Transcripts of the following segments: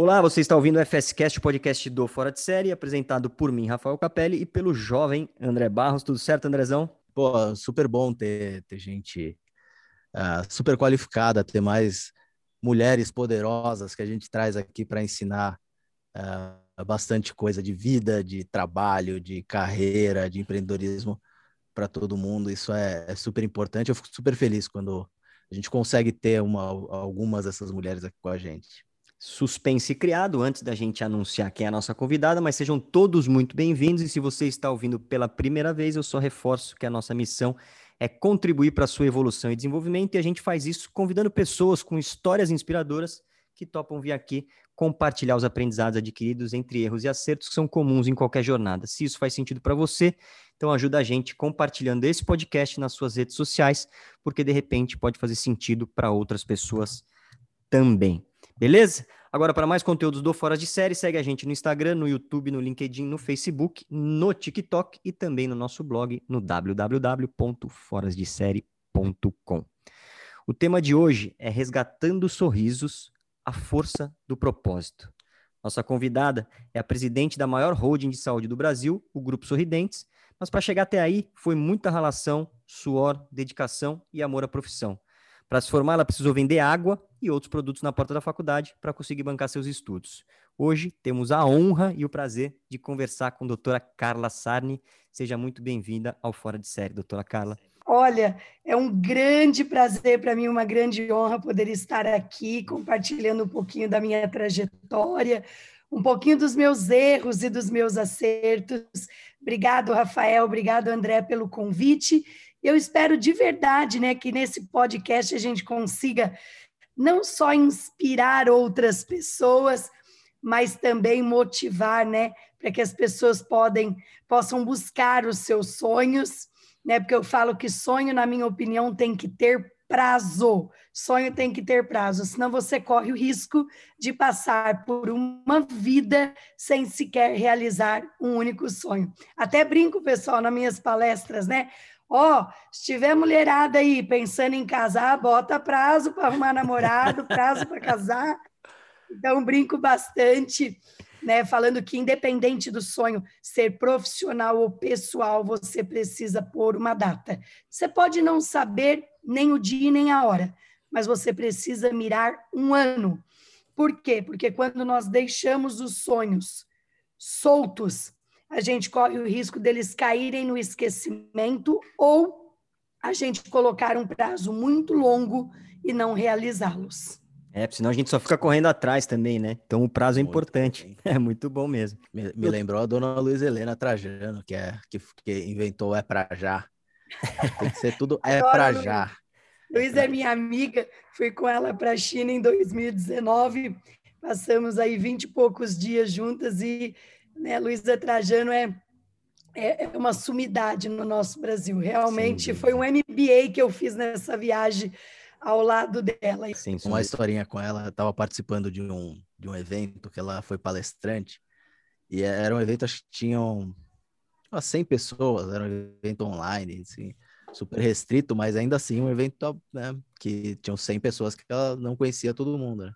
Olá, você está ouvindo o FSCast, o podcast do Fora de Série, apresentado por mim, Rafael Capelli, e pelo jovem André Barros. Tudo certo, Andrezão? Pô, super bom ter, ter gente uh, super qualificada, ter mais mulheres poderosas que a gente traz aqui para ensinar uh, bastante coisa de vida, de trabalho, de carreira, de empreendedorismo para todo mundo. Isso é, é, super importante. Eu fico super feliz quando a gente consegue ter uma, algumas dessas mulheres aqui com a gente suspense criado antes da gente anunciar quem é a nossa convidada, mas sejam todos muito bem-vindos e se você está ouvindo pela primeira vez, eu só reforço que a nossa missão é contribuir para a sua evolução e desenvolvimento e a gente faz isso convidando pessoas com histórias inspiradoras que topam vir aqui compartilhar os aprendizados adquiridos entre erros e acertos que são comuns em qualquer jornada. Se isso faz sentido para você, então ajuda a gente compartilhando esse podcast nas suas redes sociais, porque de repente pode fazer sentido para outras pessoas também. Beleza? Agora, para mais conteúdos do Fora de Série, segue a gente no Instagram, no YouTube, no LinkedIn, no Facebook, no TikTok e também no nosso blog no www.forasdesérie.com. O tema de hoje é Resgatando Sorrisos, a força do propósito. Nossa convidada é a presidente da maior holding de saúde do Brasil, o Grupo Sorridentes, mas para chegar até aí foi muita relação, suor, dedicação e amor à profissão. Para se formar, ela precisou vender água e outros produtos na porta da faculdade para conseguir bancar seus estudos. Hoje temos a honra e o prazer de conversar com a doutora Carla Sarni. Seja muito bem-vinda ao Fora de Série, doutora Carla. Olha, é um grande prazer para mim, uma grande honra poder estar aqui compartilhando um pouquinho da minha trajetória, um pouquinho dos meus erros e dos meus acertos. Obrigado, Rafael, obrigado, André, pelo convite eu espero de verdade, né, que nesse podcast a gente consiga não só inspirar outras pessoas, mas também motivar, né, para que as pessoas podem, possam buscar os seus sonhos, né? Porque eu falo que sonho, na minha opinião, tem que ter prazo. Sonho tem que ter prazo, senão você corre o risco de passar por uma vida sem sequer realizar um único sonho. Até brinco, pessoal, nas minhas palestras, né? Ó, oh, se tiver mulherada aí pensando em casar, bota prazo para arrumar namorado, prazo para casar. Então, brinco bastante, né? Falando que, independente do sonho ser profissional ou pessoal, você precisa pôr uma data. Você pode não saber nem o dia nem a hora, mas você precisa mirar um ano. Por quê? Porque quando nós deixamos os sonhos soltos, a gente corre o risco deles caírem no esquecimento ou a gente colocar um prazo muito longo e não realizá-los. É, senão a gente só fica correndo atrás também, né? Então o prazo é muito importante. Bem. É muito bom mesmo. Me, me lembrou a dona Luiz Helena Trajano, que é que, que inventou é pra já. Tem que ser tudo é pra já. Luiz é minha amiga, fui com ela para a China em 2019, passamos aí vinte e poucos dias juntas e né? Luísa Trajano é, é, é, uma sumidade no nosso Brasil. Realmente sim, foi um MBA que eu fiz nessa viagem ao lado dela. Sim, uma historinha com ela, estava participando de um, de um evento que ela foi palestrante, e era um evento, acho que tinham umas 100 pessoas, era um evento online, assim, super restrito, mas ainda assim um evento né, que tinham 100 pessoas que ela não conhecia todo mundo, né?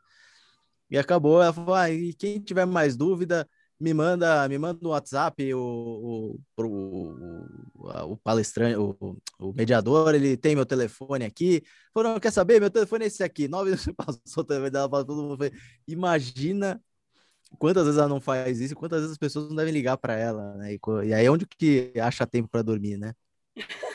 E acabou, ela falou, ah, e quem tiver mais dúvida, me manda, me manda no WhatsApp o, o, o, o palestrante, o, o, mediador, ele tem meu telefone aqui. Falou, quer saber? Meu telefone é esse aqui. Nove passou o telefone dela para todo mundo. Imagina quantas vezes ela não faz isso, quantas vezes as pessoas não devem ligar para ela, né? E, e, aí onde que acha tempo para dormir, né?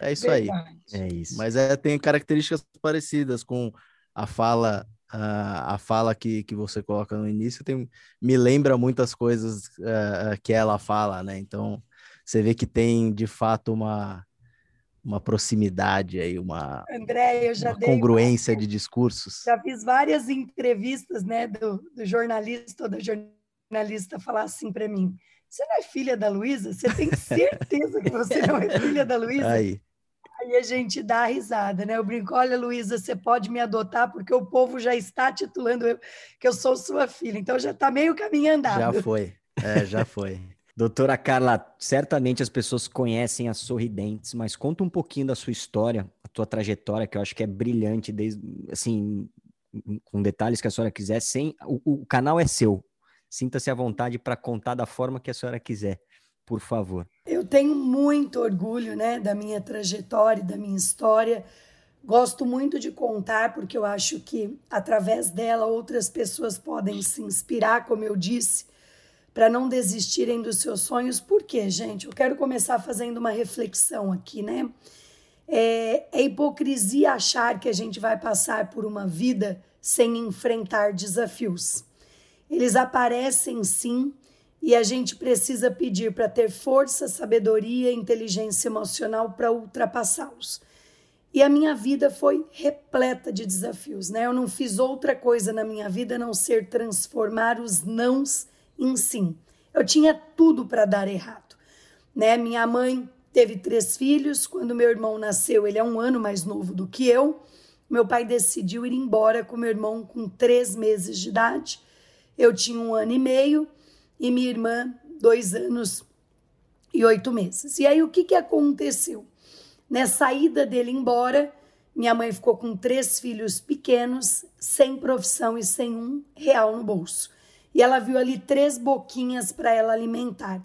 É isso aí. É isso. Mas é, tem características parecidas com a fala a, a fala que, que você coloca no início tem, me lembra muitas coisas uh, que ela fala, né? Então, você vê que tem, de fato, uma, uma proximidade aí, uma, André, uma congruência de discursos. Já fiz várias entrevistas, né, do, do jornalista ou da jornalista falar assim para mim, você não é filha da Luísa? Você tem certeza que você não é filha da Luísa? Aí. Aí a gente dá a risada, né? Eu brinco, olha, Luísa, você pode me adotar porque o povo já está titulando eu, que eu sou sua filha. Então já está meio caminho andado. Já foi, é, já foi. Doutora Carla, certamente as pessoas conhecem as Sorridentes, mas conta um pouquinho da sua história, a tua trajetória, que eu acho que é brilhante, desde, assim, com detalhes que a senhora quiser, sem o, o canal é seu. Sinta-se à vontade para contar da forma que a senhora quiser, por favor. Eu tenho muito orgulho, né, da minha trajetória, da minha história. Gosto muito de contar porque eu acho que através dela outras pessoas podem se inspirar, como eu disse, para não desistirem dos seus sonhos. Por quê, gente? Eu quero começar fazendo uma reflexão aqui, né? É, é hipocrisia achar que a gente vai passar por uma vida sem enfrentar desafios. Eles aparecem sim e a gente precisa pedir para ter força, sabedoria inteligência emocional para ultrapassá-los. E a minha vida foi repleta de desafios, né? Eu não fiz outra coisa na minha vida a não ser transformar os nãos em sim. Eu tinha tudo para dar errado, né? Minha mãe teve três filhos. Quando meu irmão nasceu, ele é um ano mais novo do que eu. Meu pai decidiu ir embora com meu irmão com três meses de idade. Eu tinha um ano e meio e minha irmã, dois anos e oito meses. E aí, o que, que aconteceu? Nessa ida dele embora, minha mãe ficou com três filhos pequenos, sem profissão e sem um real no bolso. E ela viu ali três boquinhas para ela alimentar.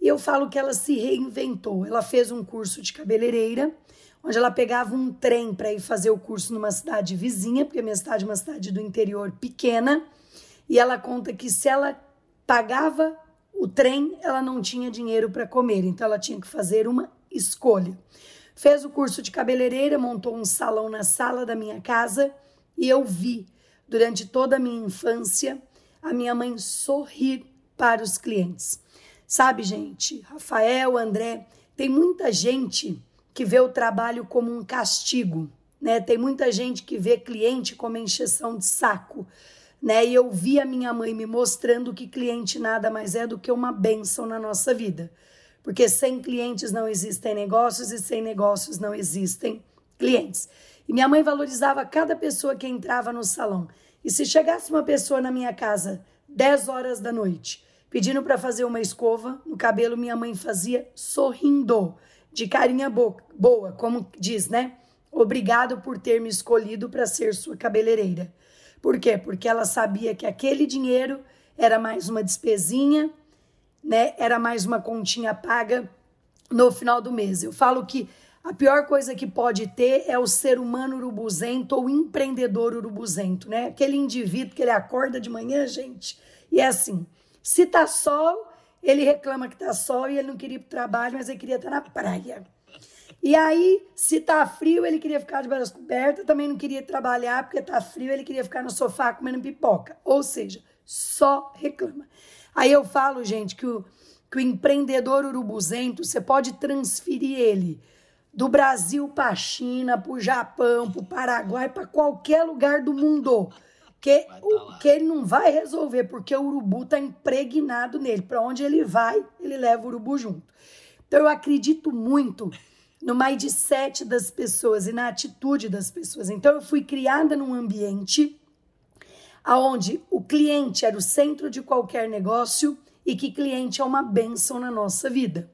E eu falo que ela se reinventou. Ela fez um curso de cabeleireira, onde ela pegava um trem para ir fazer o curso numa cidade vizinha, porque a minha cidade é uma cidade do interior pequena. E ela conta que se ela pagava o trem, ela não tinha dinheiro para comer, então ela tinha que fazer uma escolha. Fez o curso de cabeleireira, montou um salão na sala da minha casa e eu vi durante toda a minha infância a minha mãe sorrir para os clientes. Sabe, gente, Rafael, André, tem muita gente que vê o trabalho como um castigo, né? Tem muita gente que vê cliente como encheção de saco, né? E eu vi a minha mãe me mostrando que cliente nada mais é do que uma benção na nossa vida. Porque sem clientes não existem negócios e sem negócios não existem clientes. E minha mãe valorizava cada pessoa que entrava no salão. E se chegasse uma pessoa na minha casa 10 horas da noite pedindo para fazer uma escova no cabelo, minha mãe fazia sorrindo, de carinha boa, como diz, né? Obrigado por ter me escolhido para ser sua cabeleireira. Por quê? Porque ela sabia que aquele dinheiro era mais uma despesinha, né? Era mais uma continha paga no final do mês. Eu falo que a pior coisa que pode ter é o ser humano urubuzento ou empreendedor urubuzento, né? Aquele indivíduo que ele acorda de manhã, gente, e é assim, se tá sol, ele reclama que tá sol e ele não queria ir pro trabalho, mas ele queria estar na praia. E aí, se tá frio, ele queria ficar de braços cobertas, também não queria trabalhar porque tá frio, ele queria ficar no sofá comendo pipoca. Ou seja, só reclama. Aí eu falo, gente, que o, que o empreendedor urubuzento, você pode transferir ele do Brasil para a China, para o Japão, para o Paraguai, para qualquer lugar do mundo que, tá o, que ele não vai resolver, porque o urubu está impregnado nele. Para onde ele vai, ele leva o urubu junto. Então, eu acredito muito no mindset das pessoas e na atitude das pessoas. Então, eu fui criada num ambiente onde o cliente era o centro de qualquer negócio e que cliente é uma bênção na nossa vida.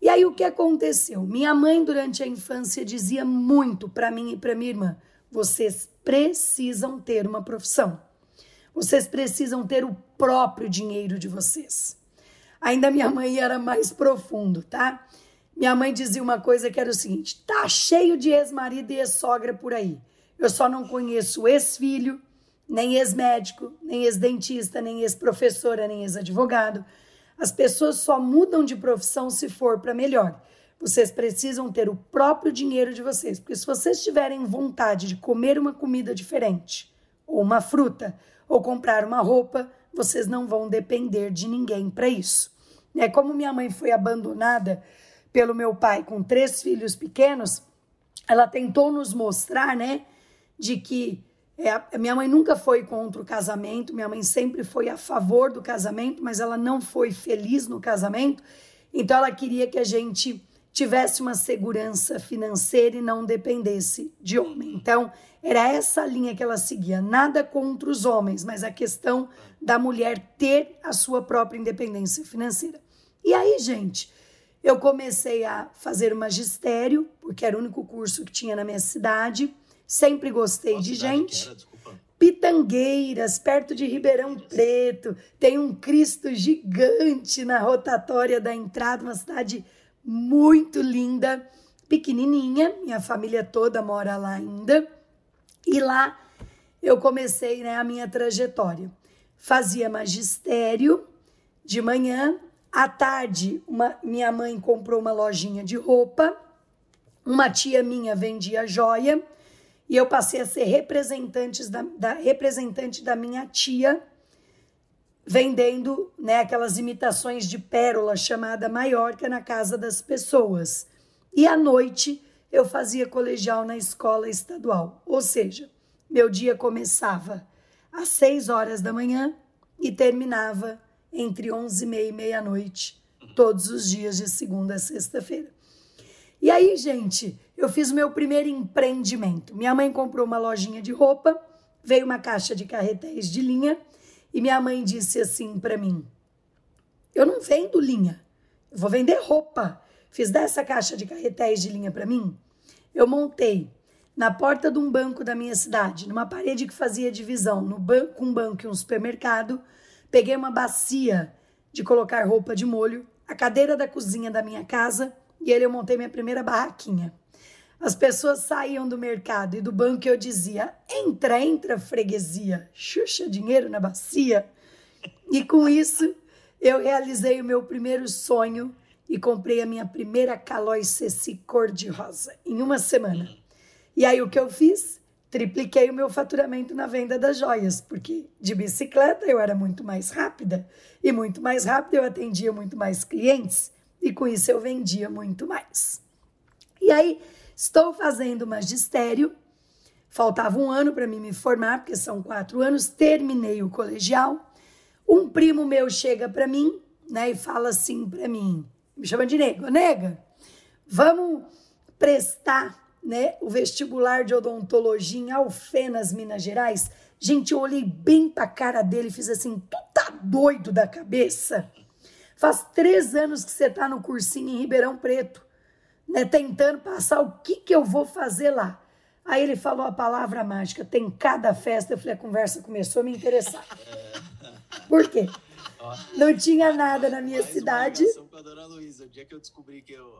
E aí, o que aconteceu? Minha mãe, durante a infância, dizia muito para mim e para minha irmã: vocês precisam ter uma profissão. Vocês precisam ter o próprio dinheiro de vocês. Ainda minha mãe era mais profundo, tá? Minha mãe dizia uma coisa que era o seguinte: tá cheio de ex-marido e ex-sogra por aí. Eu só não conheço ex-filho, nem ex-médico, nem ex-dentista, nem ex-professora, nem ex-advogado. As pessoas só mudam de profissão se for para melhor. Vocês precisam ter o próprio dinheiro de vocês, porque se vocês tiverem vontade de comer uma comida diferente, ou uma fruta, ou comprar uma roupa, vocês não vão depender de ninguém para isso. É como minha mãe foi abandonada pelo meu pai com três filhos pequenos, ela tentou nos mostrar, né, de que é, minha mãe nunca foi contra o casamento, minha mãe sempre foi a favor do casamento, mas ela não foi feliz no casamento, então ela queria que a gente tivesse uma segurança financeira e não dependesse de homem. Então, era essa linha que ela seguia. Nada contra os homens, mas a questão da mulher ter a sua própria independência financeira. E aí, gente, eu comecei a fazer o magistério, porque era o único curso que tinha na minha cidade. Sempre gostei Qual de gente. Pitangueiras, perto de Ribeirão Preto. Tem um Cristo gigante na rotatória da entrada, uma cidade muito linda, pequenininha. Minha família toda mora lá ainda. E lá eu comecei né, a minha trajetória. Fazia magistério de manhã, à tarde, uma, minha mãe comprou uma lojinha de roupa, uma tia minha vendia joia e eu passei a ser representante da, da, representante da minha tia, vendendo né, aquelas imitações de pérola chamada Maiorca na casa das pessoas. E à noite eu fazia colegial na escola estadual, ou seja, meu dia começava às seis horas da manhã e terminava entre onze e meia e meia-noite, todos os dias de segunda a sexta-feira. E aí, gente, eu fiz o meu primeiro empreendimento. Minha mãe comprou uma lojinha de roupa, veio uma caixa de carretéis de linha e minha mãe disse assim para mim: Eu não vendo linha, eu vou vender roupa. Fiz dessa caixa de carretéis de linha para mim. Eu montei na porta de um banco da minha cidade, numa parede que fazia divisão, no banco, um banco e um supermercado. Peguei uma bacia de colocar roupa de molho, a cadeira da cozinha da minha casa e ele eu montei minha primeira barraquinha. As pessoas saíam do mercado e do banco e eu dizia: entra, entra, freguesia, xuxa dinheiro na bacia. E com isso eu realizei o meu primeiro sonho e comprei a minha primeira Calói Ceci cor-de-rosa em uma semana. E aí o que eu fiz? Tripliquei o meu faturamento na venda das joias, porque de bicicleta eu era muito mais rápida e muito mais rápida eu atendia muito mais clientes e com isso eu vendia muito mais. E aí estou fazendo magistério, faltava um ano para mim me formar, porque são quatro anos, terminei o colegial. Um primo meu chega para mim né, e fala assim para mim, me chama de nega, nega, vamos prestar né, o vestibular de odontologia em Alfenas, Minas Gerais. Gente, eu olhei bem para a cara dele e fiz assim: tu tá doido da cabeça? Faz três anos que você está no cursinho em Ribeirão Preto, né, tentando passar o que, que eu vou fazer lá. Aí ele falou a palavra mágica, tem cada festa. Eu falei, a conversa começou a me interessar. Por quê? Não tinha nada na minha Mais cidade. Uma dona Luísa. O dia que eu descobri que eu,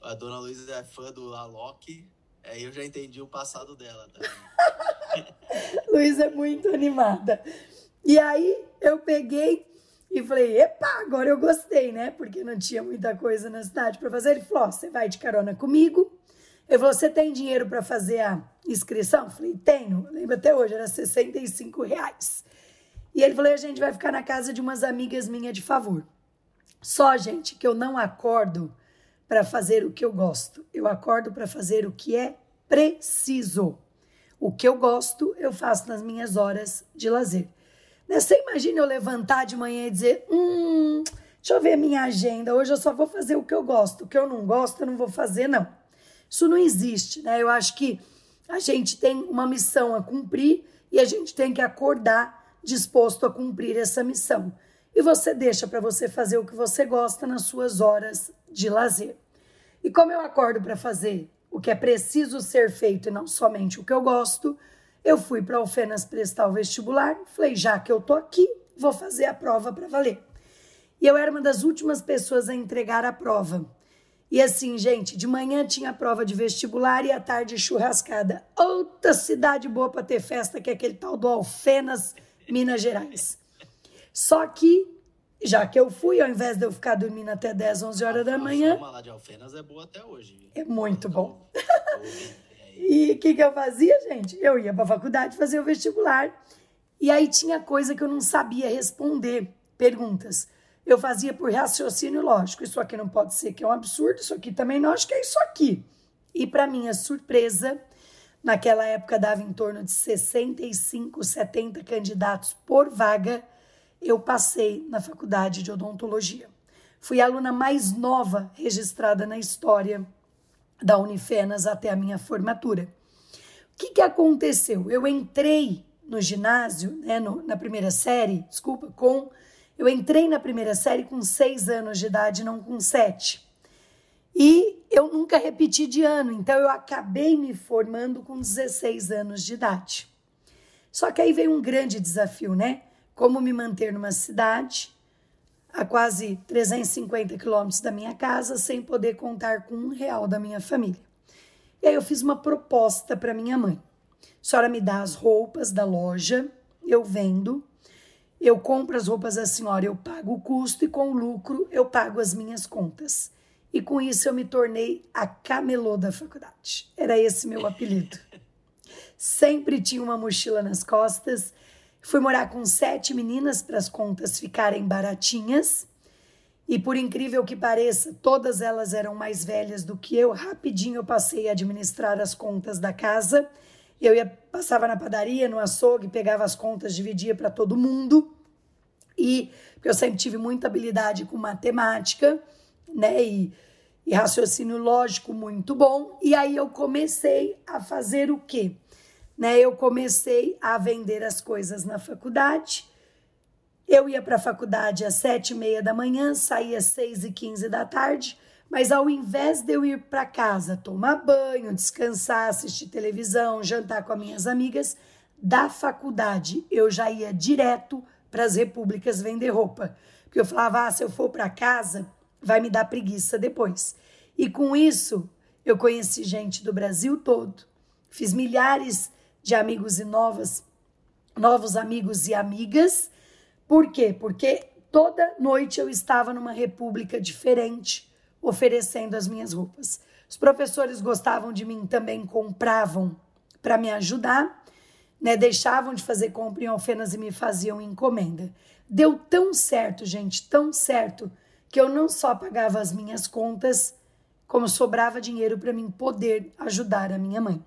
a, dona Luísa é fã do Alok, aí eu já entendi o passado dela também. Luísa é muito animada. E aí eu peguei e falei, epa, agora eu gostei, né? Porque não tinha muita coisa na cidade para fazer. Ele falou: você vai de carona comigo. Ele falou: você tem dinheiro para fazer a inscrição? Eu falei: tenho. Eu lembro até hoje, era 65 reais. E ele falou: a gente vai ficar na casa de umas amigas minhas de favor. Só, gente, que eu não acordo para fazer o que eu gosto. Eu acordo para fazer o que é preciso. O que eu gosto, eu faço nas minhas horas de lazer. Você imagina eu levantar de manhã e dizer: hum, deixa eu ver minha agenda, hoje eu só vou fazer o que eu gosto, o que eu não gosto eu não vou fazer, não. Isso não existe, né? Eu acho que a gente tem uma missão a cumprir e a gente tem que acordar disposto a cumprir essa missão. E você deixa para você fazer o que você gosta nas suas horas de lazer. E como eu acordo para fazer o que é preciso ser feito e não somente o que eu gosto, eu fui para Alfenas prestar o vestibular, falei, já que eu tô aqui, vou fazer a prova para valer. E eu era uma das últimas pessoas a entregar a prova. E assim, gente, de manhã tinha prova de vestibular e à tarde churrascada. Outra cidade boa para ter festa que é aquele tal do Alfenas, Minas Gerais. Só que, já que eu fui, ao invés de eu ficar dormindo até 10, 11 horas da manhã. A lá de Alfenas é boa até hoje. É muito bom. E o que, que eu fazia, gente? Eu ia para a faculdade fazer o vestibular. E aí tinha coisa que eu não sabia responder, perguntas. Eu fazia por raciocínio lógico. Isso aqui não pode ser que é um absurdo, isso aqui também não, acho que é isso aqui. E para minha surpresa, naquela época dava em torno de 65, 70 candidatos por vaga, eu passei na faculdade de odontologia. Fui a aluna mais nova registrada na história da Unifenas até a minha formatura. O que, que aconteceu? Eu entrei no ginásio, né, no, na primeira série, desculpa, com. Eu entrei na primeira série com seis anos de idade, não com sete. E eu nunca repeti de ano, então eu acabei me formando com 16 anos de idade. Só que aí veio um grande desafio, né? Como me manter numa cidade a quase 350 quilômetros da minha casa sem poder contar com um real da minha família. E aí eu fiz uma proposta para minha mãe. A senhora me dá as roupas da loja, eu vendo, eu compro as roupas da senhora, eu pago o custo e com o lucro eu pago as minhas contas. E com isso eu me tornei a camelô da faculdade. Era esse meu apelido. Sempre tinha uma mochila nas costas. Fui morar com sete meninas para as contas ficarem baratinhas. E por incrível que pareça, todas elas eram mais velhas do que eu. Rapidinho eu passei a administrar as contas da casa. Eu ia passava na padaria, no açougue, pegava as contas, dividia para todo mundo. E porque eu sempre tive muita habilidade com matemática, né? E, e raciocínio lógico muito bom. E aí eu comecei a fazer o quê? Né? Eu comecei a vender as coisas na faculdade. Eu ia para a faculdade às sete e meia da manhã, saía às seis e quinze da tarde, mas ao invés de eu ir para casa tomar banho, descansar, assistir televisão, jantar com as minhas amigas, da faculdade eu já ia direto para as repúblicas vender roupa. Porque eu falava, ah, se eu for para casa, vai me dar preguiça depois. E com isso, eu conheci gente do Brasil todo, fiz milhares de amigos e novas, novos amigos e amigas. Por quê? Porque toda noite eu estava numa república diferente, oferecendo as minhas roupas. Os professores gostavam de mim, também compravam para me ajudar, né? Deixavam de fazer compra em alfenas e me faziam encomenda. Deu tão certo, gente, tão certo, que eu não só pagava as minhas contas, como sobrava dinheiro para mim poder ajudar a minha mãe.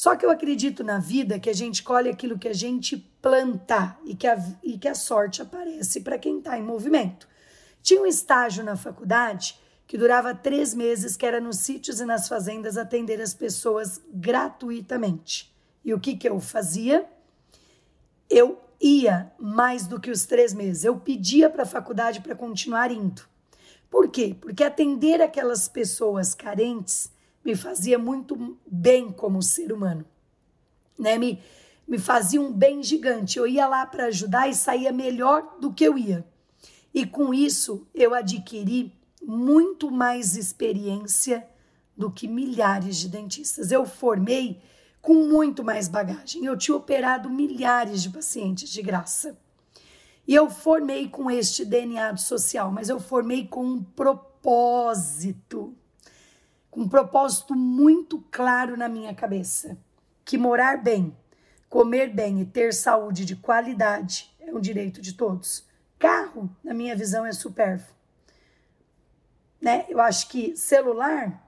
Só que eu acredito na vida que a gente colhe aquilo que a gente planta e que a, e que a sorte aparece para quem está em movimento. Tinha um estágio na faculdade que durava três meses, que era nos sítios e nas fazendas atender as pessoas gratuitamente. E o que, que eu fazia? Eu ia mais do que os três meses. Eu pedia para a faculdade para continuar indo. Por quê? Porque atender aquelas pessoas carentes me fazia muito bem como ser humano, né? Me, me fazia um bem gigante. Eu ia lá para ajudar e saía melhor do que eu ia. E com isso eu adquiri muito mais experiência do que milhares de dentistas. Eu formei com muito mais bagagem. Eu tinha operado milhares de pacientes de graça. E eu formei com este DNA social, mas eu formei com um propósito com um propósito muito claro na minha cabeça: que morar bem, comer bem e ter saúde de qualidade é um direito de todos. Carro, na minha visão, é supérfluo. Né? Eu acho que celular,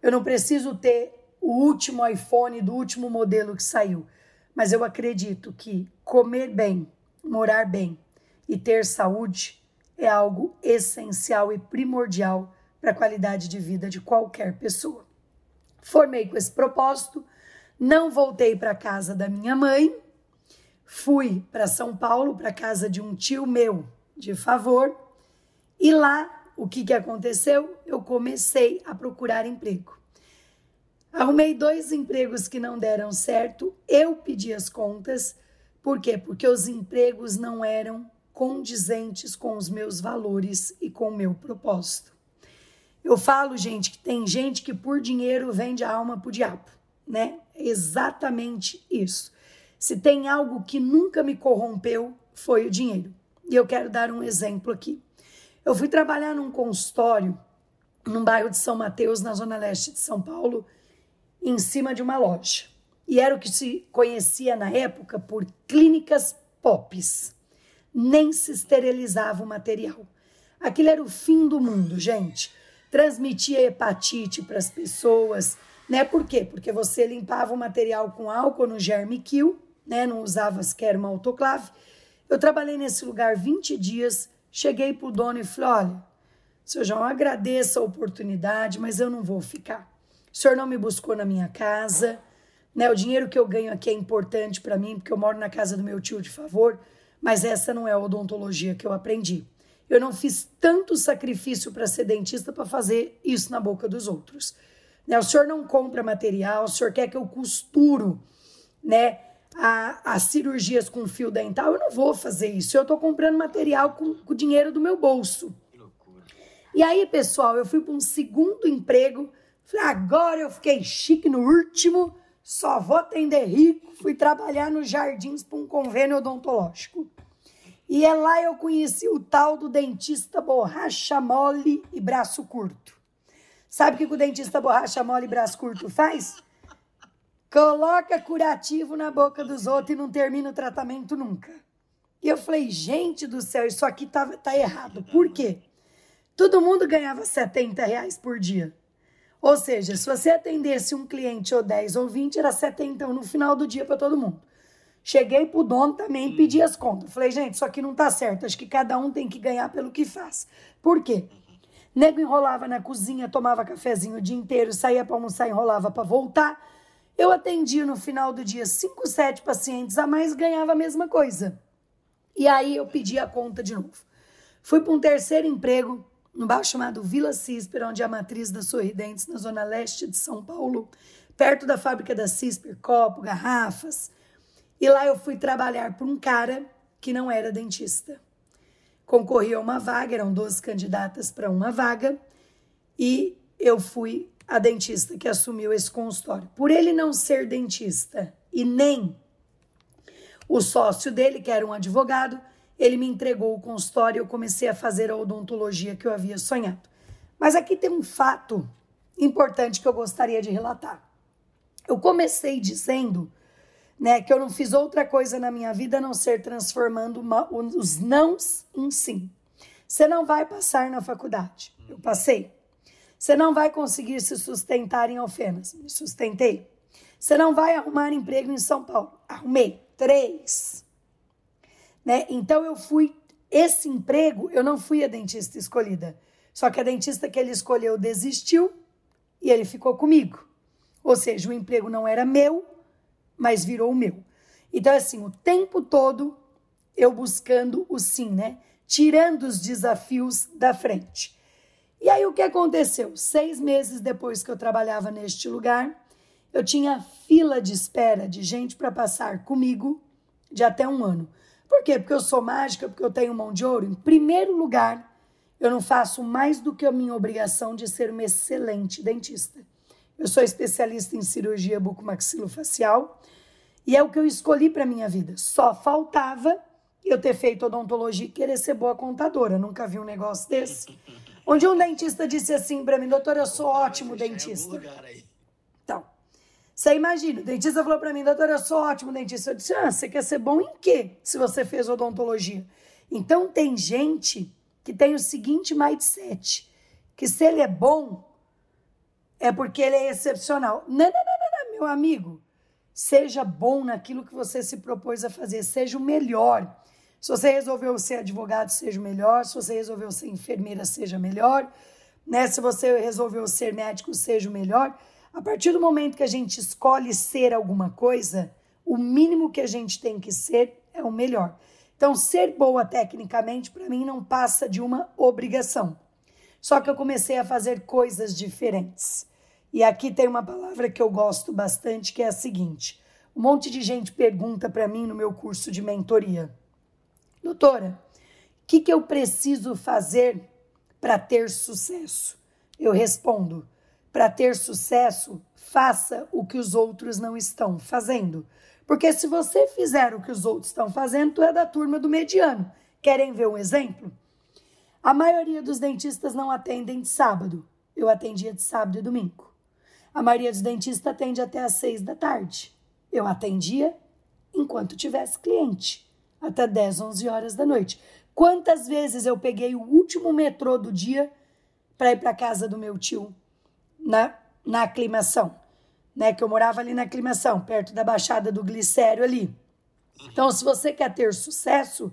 eu não preciso ter o último iPhone do último modelo que saiu, mas eu acredito que comer bem, morar bem e ter saúde é algo essencial e primordial para a qualidade de vida de qualquer pessoa. Formei com esse propósito, não voltei para a casa da minha mãe, fui para São Paulo, para a casa de um tio meu de favor, e lá o que, que aconteceu? Eu comecei a procurar emprego. Arrumei dois empregos que não deram certo, eu pedi as contas, por quê? Porque os empregos não eram condizentes com os meus valores e com o meu propósito. Eu falo, gente, que tem gente que por dinheiro vende a alma pro diabo, né? É exatamente isso. Se tem algo que nunca me corrompeu, foi o dinheiro. E eu quero dar um exemplo aqui. Eu fui trabalhar num consultório num bairro de São Mateus, na zona leste de São Paulo, em cima de uma loja. E era o que se conhecia na época por clínicas POPs. Nem se esterilizava o material. Aquilo era o fim do mundo, gente transmitia hepatite para as pessoas, né? Por quê? Porque você limpava o material com álcool no germe kill, né? Não usava sequer uma autoclave. Eu trabalhei nesse lugar 20 dias, cheguei para o dono e falei: olha, seu João, agradeço a oportunidade, mas eu não vou ficar. O senhor não me buscou na minha casa, né? O dinheiro que eu ganho aqui é importante para mim, porque eu moro na casa do meu tio de favor, mas essa não é a odontologia que eu aprendi. Eu não fiz tanto sacrifício para ser dentista para fazer isso na boca dos outros. Né? O senhor não compra material, o senhor quer que eu costuro, né? a, a, cirurgias com fio dental, eu não vou fazer isso. Eu estou comprando material com, o dinheiro do meu bolso. E aí, pessoal, eu fui para um segundo emprego. Falei, agora eu fiquei chique no último, só vou atender rico. Fui trabalhar nos jardins para um convênio odontológico. E é lá eu conheci o tal do dentista borracha mole e braço curto. Sabe o que o dentista borracha mole e braço curto faz? Coloca curativo na boca dos outros e não termina o tratamento nunca. E eu falei, gente do céu, isso aqui tá, tá errado. Por quê? Todo mundo ganhava 70 reais por dia. Ou seja, se você atendesse um cliente ou 10 ou 20, era 70 no final do dia para todo mundo. Cheguei pro dono também e pedi as contas. Falei, gente, isso aqui não tá certo. Acho que cada um tem que ganhar pelo que faz. Por quê? Nego enrolava na cozinha, tomava cafezinho o dia inteiro, saía para almoçar, enrolava para voltar. Eu atendia no final do dia 5, 7 pacientes a mais, ganhava a mesma coisa. E aí eu pedi a conta de novo. Fui para um terceiro emprego no bairro chamado Vila Cisper, onde é a matriz da Sorridentes, na zona leste de São Paulo, perto da fábrica da Cisper, copo, garrafas. E lá eu fui trabalhar para um cara que não era dentista. Concorri a uma vaga, eram 12 candidatas para uma vaga, e eu fui a dentista que assumiu esse consultório. Por ele não ser dentista e nem o sócio dele, que era um advogado, ele me entregou o consultório e eu comecei a fazer a odontologia que eu havia sonhado. Mas aqui tem um fato importante que eu gostaria de relatar. Eu comecei dizendo né? Que eu não fiz outra coisa na minha vida a não ser transformando uma, os nãos em sim. Você não vai passar na faculdade. Eu passei. Você não vai conseguir se sustentar em Alfenas. Me sustentei. Você não vai arrumar emprego em São Paulo. Arrumei. Três. Né? Então eu fui. Esse emprego, eu não fui a dentista escolhida. Só que a dentista que ele escolheu desistiu e ele ficou comigo. Ou seja, o emprego não era meu, mas virou o meu. Então, assim, o tempo todo eu buscando o sim, né? Tirando os desafios da frente. E aí o que aconteceu? Seis meses depois que eu trabalhava neste lugar, eu tinha fila de espera de gente para passar comigo de até um ano. Por quê? Porque eu sou mágica, porque eu tenho mão de ouro. Em primeiro lugar, eu não faço mais do que a minha obrigação de ser uma excelente dentista. Eu sou especialista em cirurgia bucomaxilofacial e é o que eu escolhi para minha vida. Só faltava eu ter feito odontologia e querer ser boa contadora. Nunca vi um negócio desse. Onde um dentista disse assim para mim, doutor, eu sou ótimo é dentista. Então, você imagina, o dentista falou para mim, doutor, eu sou ótimo dentista. Eu disse, ah, você quer ser bom em quê se você fez odontologia? Então, tem gente que tem o seguinte mindset, que se ele é bom, é porque ele é excepcional. Não, não, não, não, meu amigo. Seja bom naquilo que você se propôs a fazer, seja o melhor. Se você resolveu ser advogado, seja o melhor. Se você resolveu ser enfermeira, seja melhor. Né? Se você resolveu ser médico, seja o melhor. A partir do momento que a gente escolhe ser alguma coisa, o mínimo que a gente tem que ser é o melhor. Então, ser boa tecnicamente, para mim, não passa de uma obrigação. Só que eu comecei a fazer coisas diferentes. E aqui tem uma palavra que eu gosto bastante, que é a seguinte: um monte de gente pergunta para mim no meu curso de mentoria, doutora, o que, que eu preciso fazer para ter sucesso? Eu respondo: para ter sucesso, faça o que os outros não estão fazendo. Porque se você fizer o que os outros estão fazendo, tu é da turma do mediano. Querem ver um exemplo? A maioria dos dentistas não atendem de sábado. Eu atendia de sábado e domingo. A maioria dos dentistas atende até às seis da tarde. Eu atendia enquanto tivesse cliente, até 10, 11 horas da noite. Quantas vezes eu peguei o último metrô do dia para ir para casa do meu tio na, na aclimação, né? Que eu morava ali na aclimação, perto da Baixada do Glicério ali. Então, se você quer ter sucesso,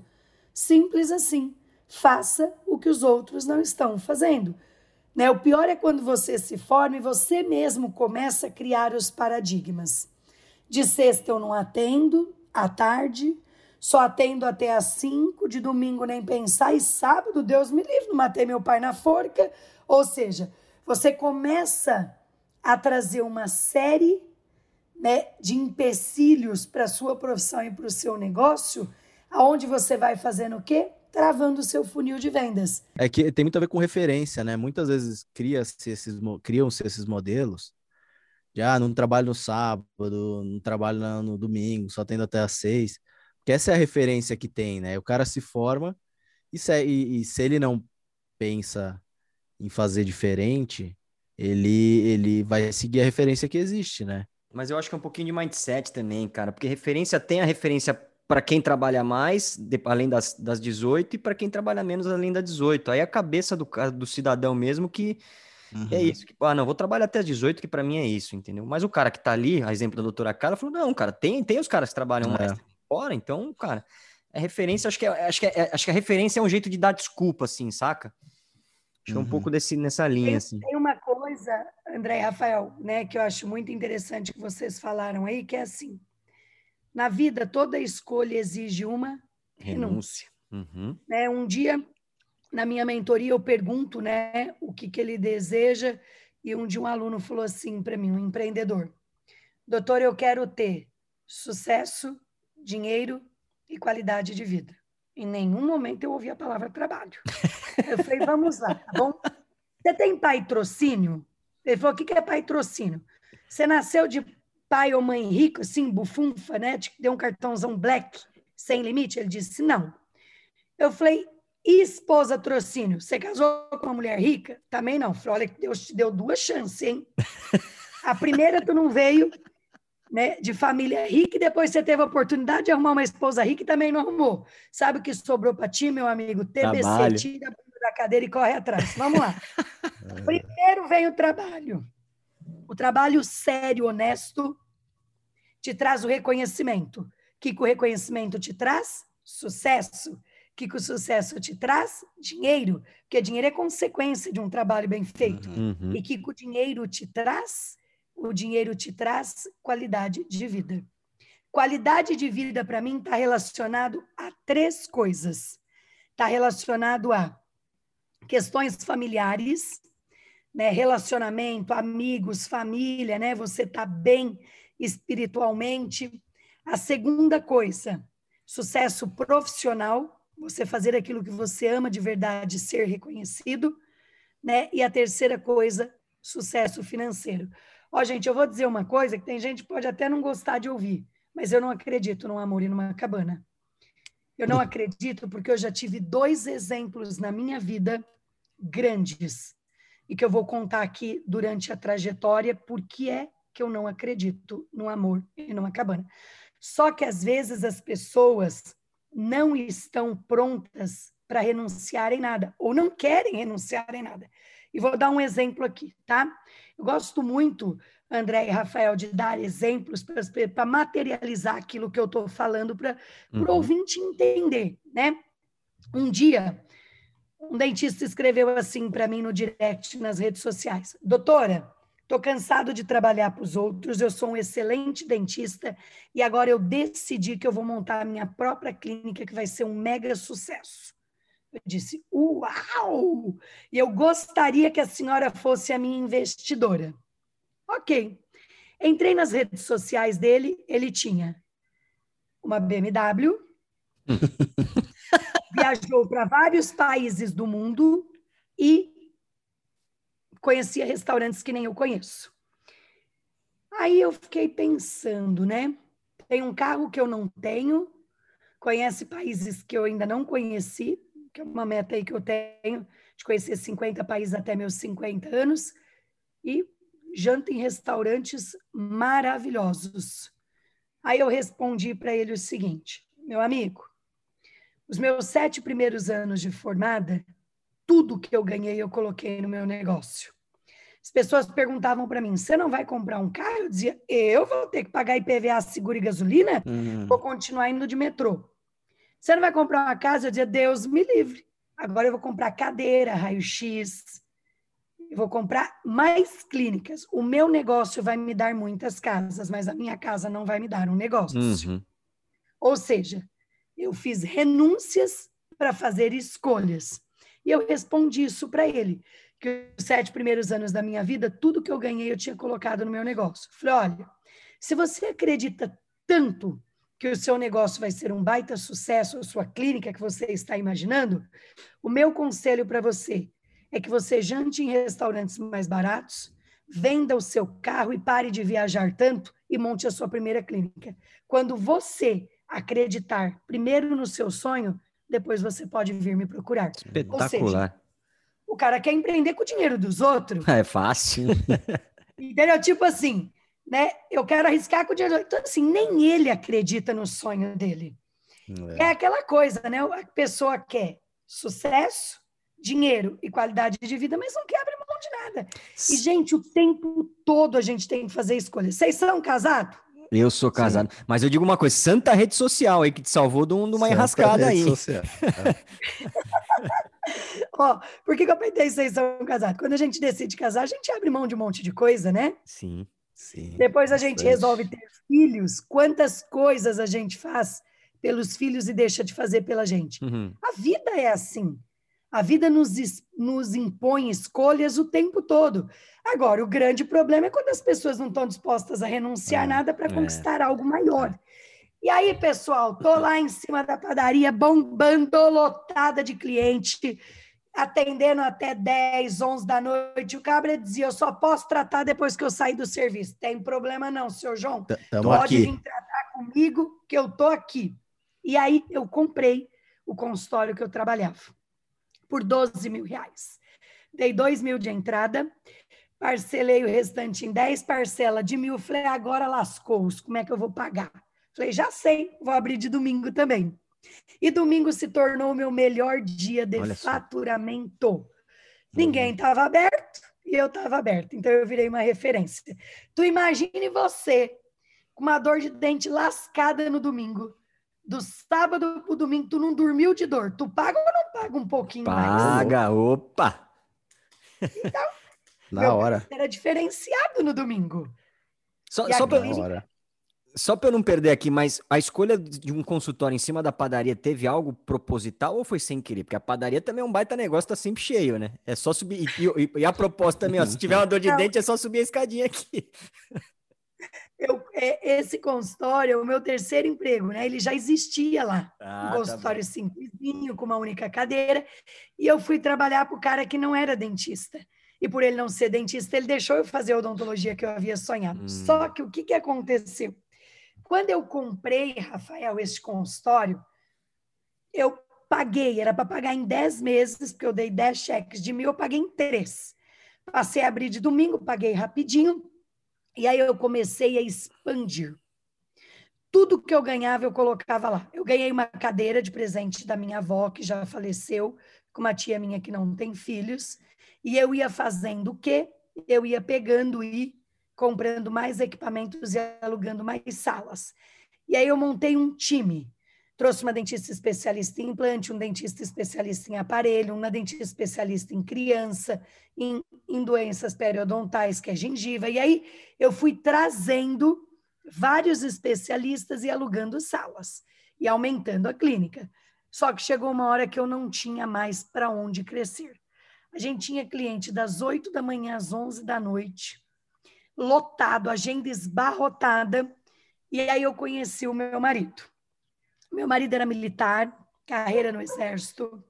simples assim faça o que os outros não estão fazendo. Né? O pior é quando você se forma e você mesmo começa a criar os paradigmas. De sexta eu não atendo, à tarde, só atendo até às cinco, de domingo nem pensar, e sábado, Deus me livre, não matei meu pai na forca. Ou seja, você começa a trazer uma série né, de empecilhos para a sua profissão e para o seu negócio, aonde você vai fazendo o quê? Travando o seu funil de vendas. É que tem muito a ver com referência, né? Muitas vezes cria-se esses, criam-se esses modelos de, ah, não trabalho no sábado, não trabalho no domingo, só tendo até às seis. Porque essa é a referência que tem, né? O cara se forma e se, e, e se ele não pensa em fazer diferente, ele, ele vai seguir a referência que existe, né? Mas eu acho que é um pouquinho de mindset também, cara, porque referência tem a referência para quem trabalha mais, de, além das, das 18, e para quem trabalha menos, além das 18. Aí a cabeça do, do cidadão mesmo que, uhum. é isso. Que, ah, não, vou trabalhar até as 18, que para mim é isso, entendeu? Mas o cara que tá ali, a exemplo da doutora Carla, falou: não, cara, tem, tem os caras que trabalham é. mais fora, então, cara, é referência, acho que, é, acho, que é, acho que a referência é um jeito de dar desculpa, assim, saca? Acho que é um pouco uhum. desse, nessa linha, tem, assim. Tem uma coisa, André e Rafael, né, que eu acho muito interessante que vocês falaram aí, que é assim, na vida toda escolha exige uma renúncia. Uhum. Né, um dia, na minha mentoria, eu pergunto, né, o que, que ele deseja, e um dia um aluno falou assim para mim, um empreendedor, doutor, eu quero ter sucesso, dinheiro e qualidade de vida. Em nenhum momento eu ouvi a palavra trabalho. Eu falei, vamos lá, tá bom? Você tem patrocínio? Ele falou, o que é patrocínio? Você nasceu de pai ou mãe rico, assim, bufunfa, né? Te deu um cartãozão black, sem limite? Ele disse, não. Eu falei, e esposa trocínio? Você casou com uma mulher rica? Também não. Falei, olha, Deus te deu duas chances, hein? A primeira tu não veio, né, de família rica e depois você teve a oportunidade de arrumar uma esposa rica e também não arrumou. Sabe o que sobrou para ti, meu amigo? TBC, trabalho. tira a bunda da cadeira e corre atrás. Vamos lá. Primeiro vem o trabalho. O trabalho sério, honesto, te traz o reconhecimento. O que, que o reconhecimento te traz? Sucesso. O que, que o sucesso te traz? Dinheiro. Porque dinheiro é consequência de um trabalho bem feito. Uhum. E que, que o dinheiro te traz? o dinheiro te traz qualidade de vida. Qualidade de vida, para mim, está relacionado a três coisas. Está relacionado a questões familiares, né, relacionamento, amigos, família, né, você está bem espiritualmente. A segunda coisa, sucesso profissional, você fazer aquilo que você ama de verdade, ser reconhecido, né? E a terceira coisa, sucesso financeiro. Ó, gente, eu vou dizer uma coisa que tem gente que pode até não gostar de ouvir, mas eu não acredito num amor e numa cabana. Eu não acredito porque eu já tive dois exemplos na minha vida grandes e que eu vou contar aqui durante a trajetória porque é que eu não acredito no amor e numa cabana. Só que às vezes as pessoas não estão prontas para renunciar em nada ou não querem renunciar em nada. E vou dar um exemplo aqui, tá? Eu gosto muito, André e Rafael, de dar exemplos para materializar aquilo que eu estou falando para uhum. o ouvinte entender, né? Um dia, um dentista escreveu assim para mim no direct nas redes sociais: Doutora, estou cansado de trabalhar para os outros, eu sou um excelente dentista e agora eu decidi que eu vou montar a minha própria clínica que vai ser um mega sucesso. Eu disse, uau! E eu gostaria que a senhora fosse a minha investidora. Ok. Entrei nas redes sociais dele, ele tinha uma BMW, viajou para vários países do mundo e conhecia restaurantes que nem eu conheço. Aí eu fiquei pensando, né? Tem um carro que eu não tenho, conhece países que eu ainda não conheci, que é uma meta aí que eu tenho, de conhecer 50 países até meus 50 anos, e janta em restaurantes maravilhosos. Aí eu respondi para ele o seguinte: meu amigo, os meus sete primeiros anos de formada, tudo que eu ganhei eu coloquei no meu negócio. As pessoas perguntavam para mim: você não vai comprar um carro? Eu dizia: eu vou ter que pagar IPVA, seguro e gasolina? Uhum. Vou continuar indo de metrô. Você não vai comprar uma casa? Eu dizia, Deus me livre. Agora eu vou comprar cadeira, raio-x, eu vou comprar mais clínicas. O meu negócio vai me dar muitas casas, mas a minha casa não vai me dar um negócio. Uhum. Ou seja, eu fiz renúncias para fazer escolhas. E eu respondi isso para ele, que os sete primeiros anos da minha vida, tudo que eu ganhei eu tinha colocado no meu negócio. Falei, olha, Se você acredita tanto que o seu negócio vai ser um baita sucesso, a sua clínica que você está imaginando, o meu conselho para você é que você jante em restaurantes mais baratos, venda o seu carro e pare de viajar tanto e monte a sua primeira clínica. Quando você acreditar primeiro no seu sonho, depois você pode vir me procurar. Espetacular. Seja, o cara quer empreender com o dinheiro dos outros. É fácil. Entendeu? Tipo assim, né? Eu quero arriscar com o dinheiro. Então, assim, nem ele acredita no sonho dele. É. é aquela coisa, né? A pessoa quer sucesso, dinheiro e qualidade de vida, mas não quer abrir mão de nada. E, gente, o tempo todo a gente tem que fazer escolhas. Vocês são casados? Eu sou casado. Sim. Mas eu digo uma coisa: santa rede social aí que te salvou de, uma santa enrascada aí. Social. Ó, por que, que eu pensei vocês são casados? Quando a gente decide casar, a gente abre mão de um monte de coisa, né? Sim. Sim, Depois a gente resolve ter filhos. Quantas coisas a gente faz pelos filhos e deixa de fazer pela gente? Uhum. A vida é assim. A vida nos, nos impõe escolhas o tempo todo. Agora, o grande problema é quando as pessoas não estão dispostas a renunciar é, nada para é. conquistar algo maior. E aí, pessoal, tô lá em cima da padaria, bombando, lotada de cliente, atendendo até 10, 11 da noite. O cabra dizia: Eu só posso tratar depois que eu sair do serviço. Tem problema não, senhor João. Tamo Pode aqui. vir tratar comigo, que eu tô aqui. E aí eu comprei o consultório que eu trabalhava por 12 mil reais. Dei 2 mil de entrada, parcelei o restante em 10 parcelas de mil. Falei, agora lascou-os, como é que eu vou pagar? Falei, já sei, vou abrir de domingo também. E domingo se tornou o meu melhor dia de Olha faturamento. Só. Ninguém estava aberto e eu estava aberto. Então eu virei uma referência. Tu imagine você com uma dor de dente lascada no domingo. Do sábado pro domingo, tu não dormiu de dor. Tu paga ou paga um pouquinho paga, mais? Paga, opa! Então, na hora. Era diferenciado no domingo. Só, só para só para eu não perder aqui, mas a escolha de um consultório em cima da padaria teve algo proposital ou foi sem querer? Porque a padaria também é um baita negócio, tá sempre cheio, né? É só subir. E, e, e a proposta também, ó, se tiver uma dor de não. dente, é só subir a escadinha aqui. Eu, é, esse consultório é o meu terceiro emprego, né? Ele já existia lá. Ah, um tá consultório tá simplesinho, com uma única cadeira. E eu fui trabalhar para o cara que não era dentista. E por ele não ser dentista, ele deixou eu fazer a odontologia que eu havia sonhado. Hum. Só que o que, que aconteceu? Quando eu comprei, Rafael, esse consultório, eu paguei, era para pagar em 10 meses, porque eu dei 10 cheques de mil, eu paguei em 3. Passei a abrir de domingo, paguei rapidinho, e aí eu comecei a expandir. Tudo que eu ganhava, eu colocava lá. Eu ganhei uma cadeira de presente da minha avó, que já faleceu, com uma tia minha que não tem filhos, e eu ia fazendo o quê? Eu ia pegando e comprando mais equipamentos e alugando mais salas. E aí eu montei um time. Trouxe uma dentista especialista em implante, um dentista especialista em aparelho, uma dentista especialista em criança, em, em doenças periodontais, que é gengiva. E aí eu fui trazendo vários especialistas e alugando salas e aumentando a clínica. Só que chegou uma hora que eu não tinha mais para onde crescer. A gente tinha cliente das 8 da manhã às 11 da noite, lotado, agenda esbarrotada. E aí eu conheci o meu marido. Meu marido era militar, carreira no exército,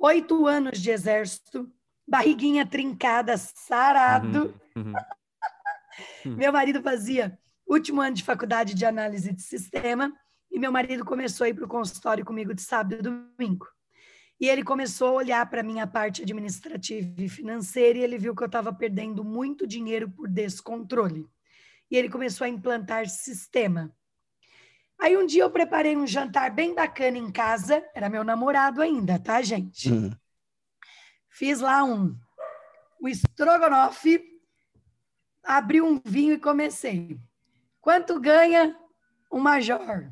oito anos de exército, barriguinha trincada, sarado. Uhum, uhum. meu marido fazia último ano de faculdade de análise de sistema e meu marido começou a ir para o consultório comigo de sábado e domingo. E ele começou a olhar para a minha parte administrativa e financeira e ele viu que eu estava perdendo muito dinheiro por descontrole. E ele começou a implantar sistema. Aí um dia eu preparei um jantar bem bacana em casa, era meu namorado ainda, tá, gente? Uhum. Fiz lá um, um estrogonofe, abri um vinho e comecei. Quanto ganha um major?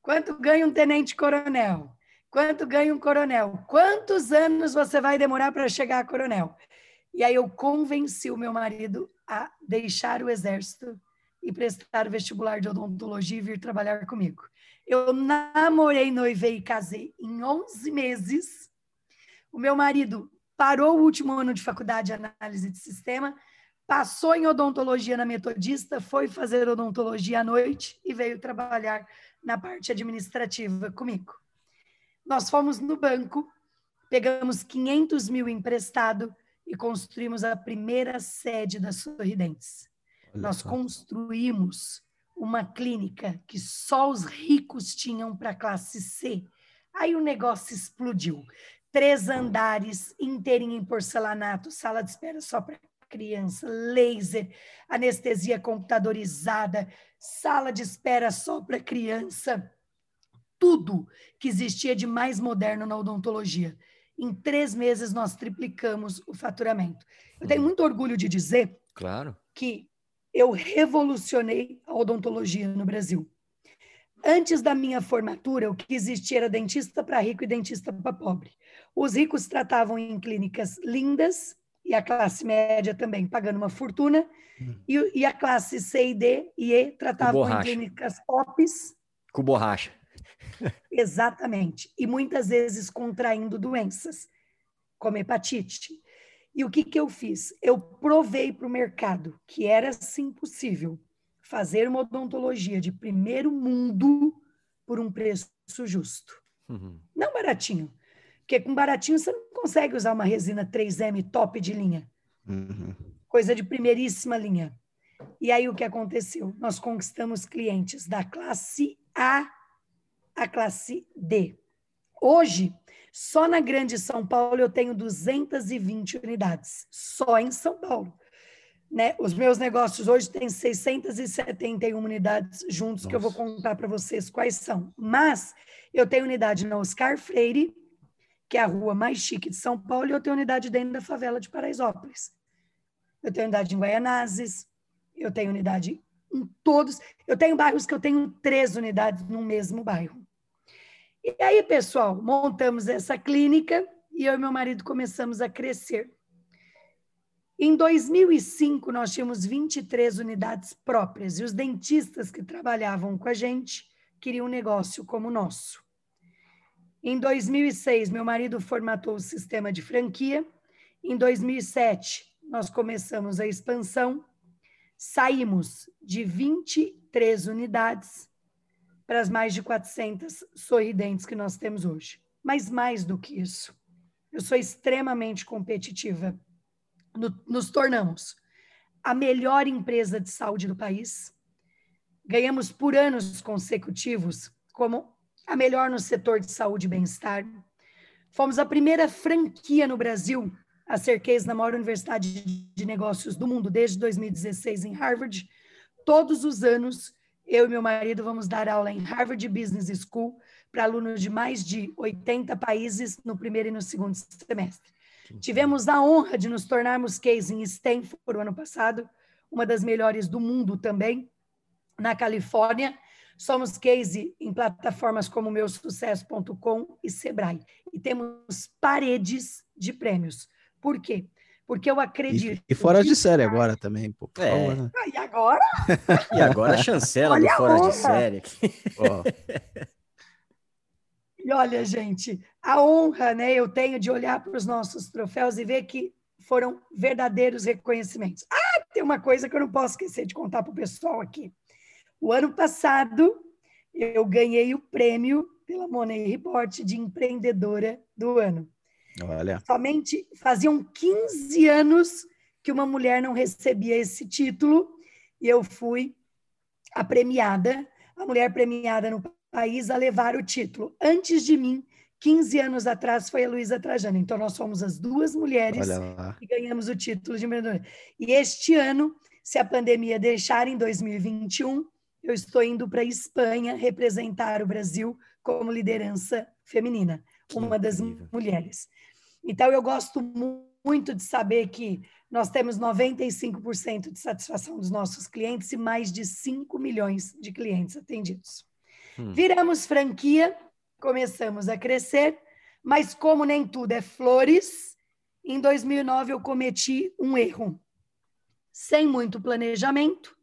Quanto ganha um tenente-coronel? Quanto ganha um coronel? Quantos anos você vai demorar para chegar a coronel? E aí eu convenci o meu marido a deixar o exército e prestar o vestibular de odontologia e vir trabalhar comigo. Eu namorei, noivei e casei em 11 meses. O meu marido parou o último ano de faculdade de análise de sistema, passou em odontologia na Metodista, foi fazer odontologia à noite e veio trabalhar na parte administrativa comigo. Nós fomos no banco, pegamos 500 mil emprestado e construímos a primeira sede da Sorridentes. Nós construímos uma clínica que só os ricos tinham para a classe C. Aí o negócio explodiu. Três andares, inteirinho em porcelanato, sala de espera só para criança, laser, anestesia computadorizada, sala de espera só para criança, tudo que existia de mais moderno na odontologia. Em três meses, nós triplicamos o faturamento. Eu tenho muito orgulho de dizer claro. que eu revolucionei a odontologia no Brasil. Antes da minha formatura, o que existia era dentista para rico e dentista para pobre. Os ricos tratavam em clínicas lindas, e a classe média também pagando uma fortuna, hum. e, e, a classe C e D e E tratavam em clínicas POPs. Com borracha. Exatamente. E muitas vezes contraindo doenças, como hepatite. E o que, que eu fiz? Eu provei para o mercado que era sim possível fazer uma odontologia de primeiro mundo por um preço justo. Uhum. Não baratinho, porque com baratinho você não consegue usar uma resina 3M top de linha. Uhum. Coisa de primeiríssima linha. E aí o que aconteceu? Nós conquistamos clientes da classe A à classe D. Hoje, só na Grande São Paulo eu tenho 220 unidades, só em São Paulo. Né? Os meus negócios hoje têm 671 unidades juntos, Nossa. que eu vou contar para vocês quais são. Mas eu tenho unidade na Oscar Freire, que é a rua mais chique de São Paulo, e eu tenho unidade dentro da favela de Paraisópolis. Eu tenho unidade em Guaianazes, eu tenho unidade em todos. Eu tenho bairros que eu tenho três unidades no mesmo bairro. E aí, pessoal, montamos essa clínica e eu e meu marido começamos a crescer. Em 2005, nós tínhamos 23 unidades próprias e os dentistas que trabalhavam com a gente queriam um negócio como o nosso. Em 2006, meu marido formatou o sistema de franquia. Em 2007, nós começamos a expansão. Saímos de 23 unidades para as mais de 400 sorridentes que nós temos hoje. Mas mais do que isso, eu sou extremamente competitiva. Nos tornamos a melhor empresa de saúde do país. Ganhamos por anos consecutivos como a melhor no setor de saúde e bem-estar. Fomos a primeira franquia no Brasil a ser case na maior universidade de negócios do mundo desde 2016 em Harvard. Todos os anos, eu e meu marido vamos dar aula em Harvard Business School para alunos de mais de 80 países no primeiro e no segundo semestre. Tivemos a honra de nos tornarmos case em Stanford o ano passado, uma das melhores do mundo também, na Califórnia, Somos case em plataformas como meusucesso.com e Sebrae. E temos paredes de prêmios. Por quê? Porque eu acredito. E, e fora de série agora também, pô. É. Favor, né? ah, e agora? e agora a chancela olha do fora de série. E olha, gente, a honra, né, eu tenho de olhar para os nossos troféus e ver que foram verdadeiros reconhecimentos. Ah, tem uma coisa que eu não posso esquecer de contar para o pessoal aqui. O ano passado, eu ganhei o prêmio pela Money Report de empreendedora do ano. Olha. Somente faziam 15 anos que uma mulher não recebia esse título e eu fui a premiada, a mulher premiada no país a levar o título. Antes de mim, 15 anos atrás, foi a Luísa Trajano. Então, nós somos as duas mulheres que ganhamos o título de empreendedora. E este ano, se a pandemia deixar em 2021, eu estou indo para a Espanha representar o Brasil como liderança feminina, que uma das mulheres. Então, eu gosto muito de saber que nós temos 95% de satisfação dos nossos clientes e mais de 5 milhões de clientes atendidos. Hum. Viramos franquia, começamos a crescer, mas como nem tudo é flores, em 2009 eu cometi um erro. Sem muito planejamento,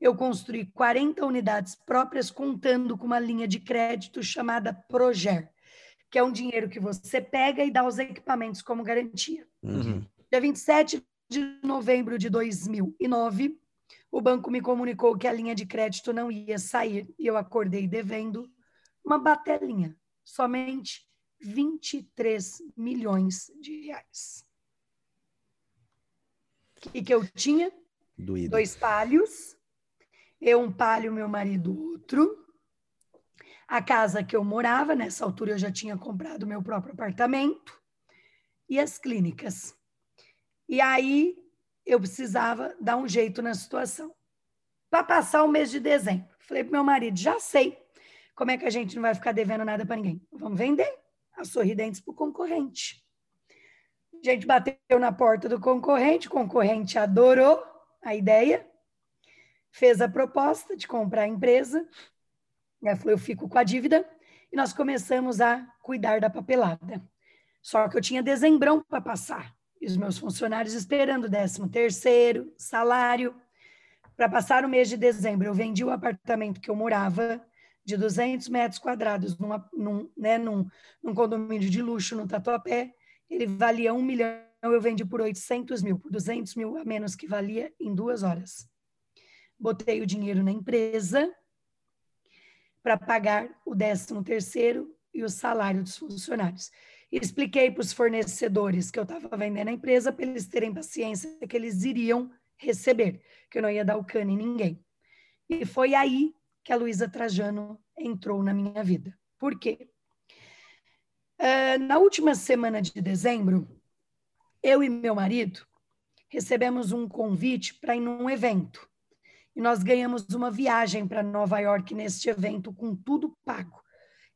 eu construí 40 unidades próprias, contando com uma linha de crédito chamada Proger, que é um dinheiro que você pega e dá os equipamentos como garantia. Uhum. Dia 27 de novembro de 2009, o banco me comunicou que a linha de crédito não ia sair e eu acordei devendo uma batelinha, somente 23 milhões de reais. O que, que eu tinha? Doído. Dois palhos, eu um palho, meu marido outro. A casa que eu morava, nessa altura eu já tinha comprado meu próprio apartamento. E as clínicas. E aí eu precisava dar um jeito na situação. Para passar o mês de dezembro. Falei para meu marido, já sei como é que a gente não vai ficar devendo nada para ninguém. Vamos vender a Sorridentes para o concorrente. A gente bateu na porta do concorrente, o concorrente adorou a ideia, fez a proposta de comprar a empresa, eu fico com a dívida, e nós começamos a cuidar da papelada. Só que eu tinha dezembrão para passar, e os meus funcionários esperando o décimo terceiro, salário. Para passar o mês de dezembro, eu vendi o apartamento que eu morava, de 200 metros quadrados, numa, num, né, num, num condomínio de luxo no Tatuapé, ele valia um milhão, eu vendi por 800 mil, por 200 mil a menos que valia em duas horas. Botei o dinheiro na empresa para pagar o décimo terceiro e o salário dos funcionários. Expliquei para os fornecedores que eu estava vendendo a empresa para eles terem paciência que eles iriam receber, que eu não ia dar o cano em ninguém. E foi aí que a Luísa Trajano entrou na minha vida. Por quê? Uh, na última semana de dezembro, eu e meu marido recebemos um convite para ir num evento. E nós ganhamos uma viagem para Nova York neste evento com tudo pago.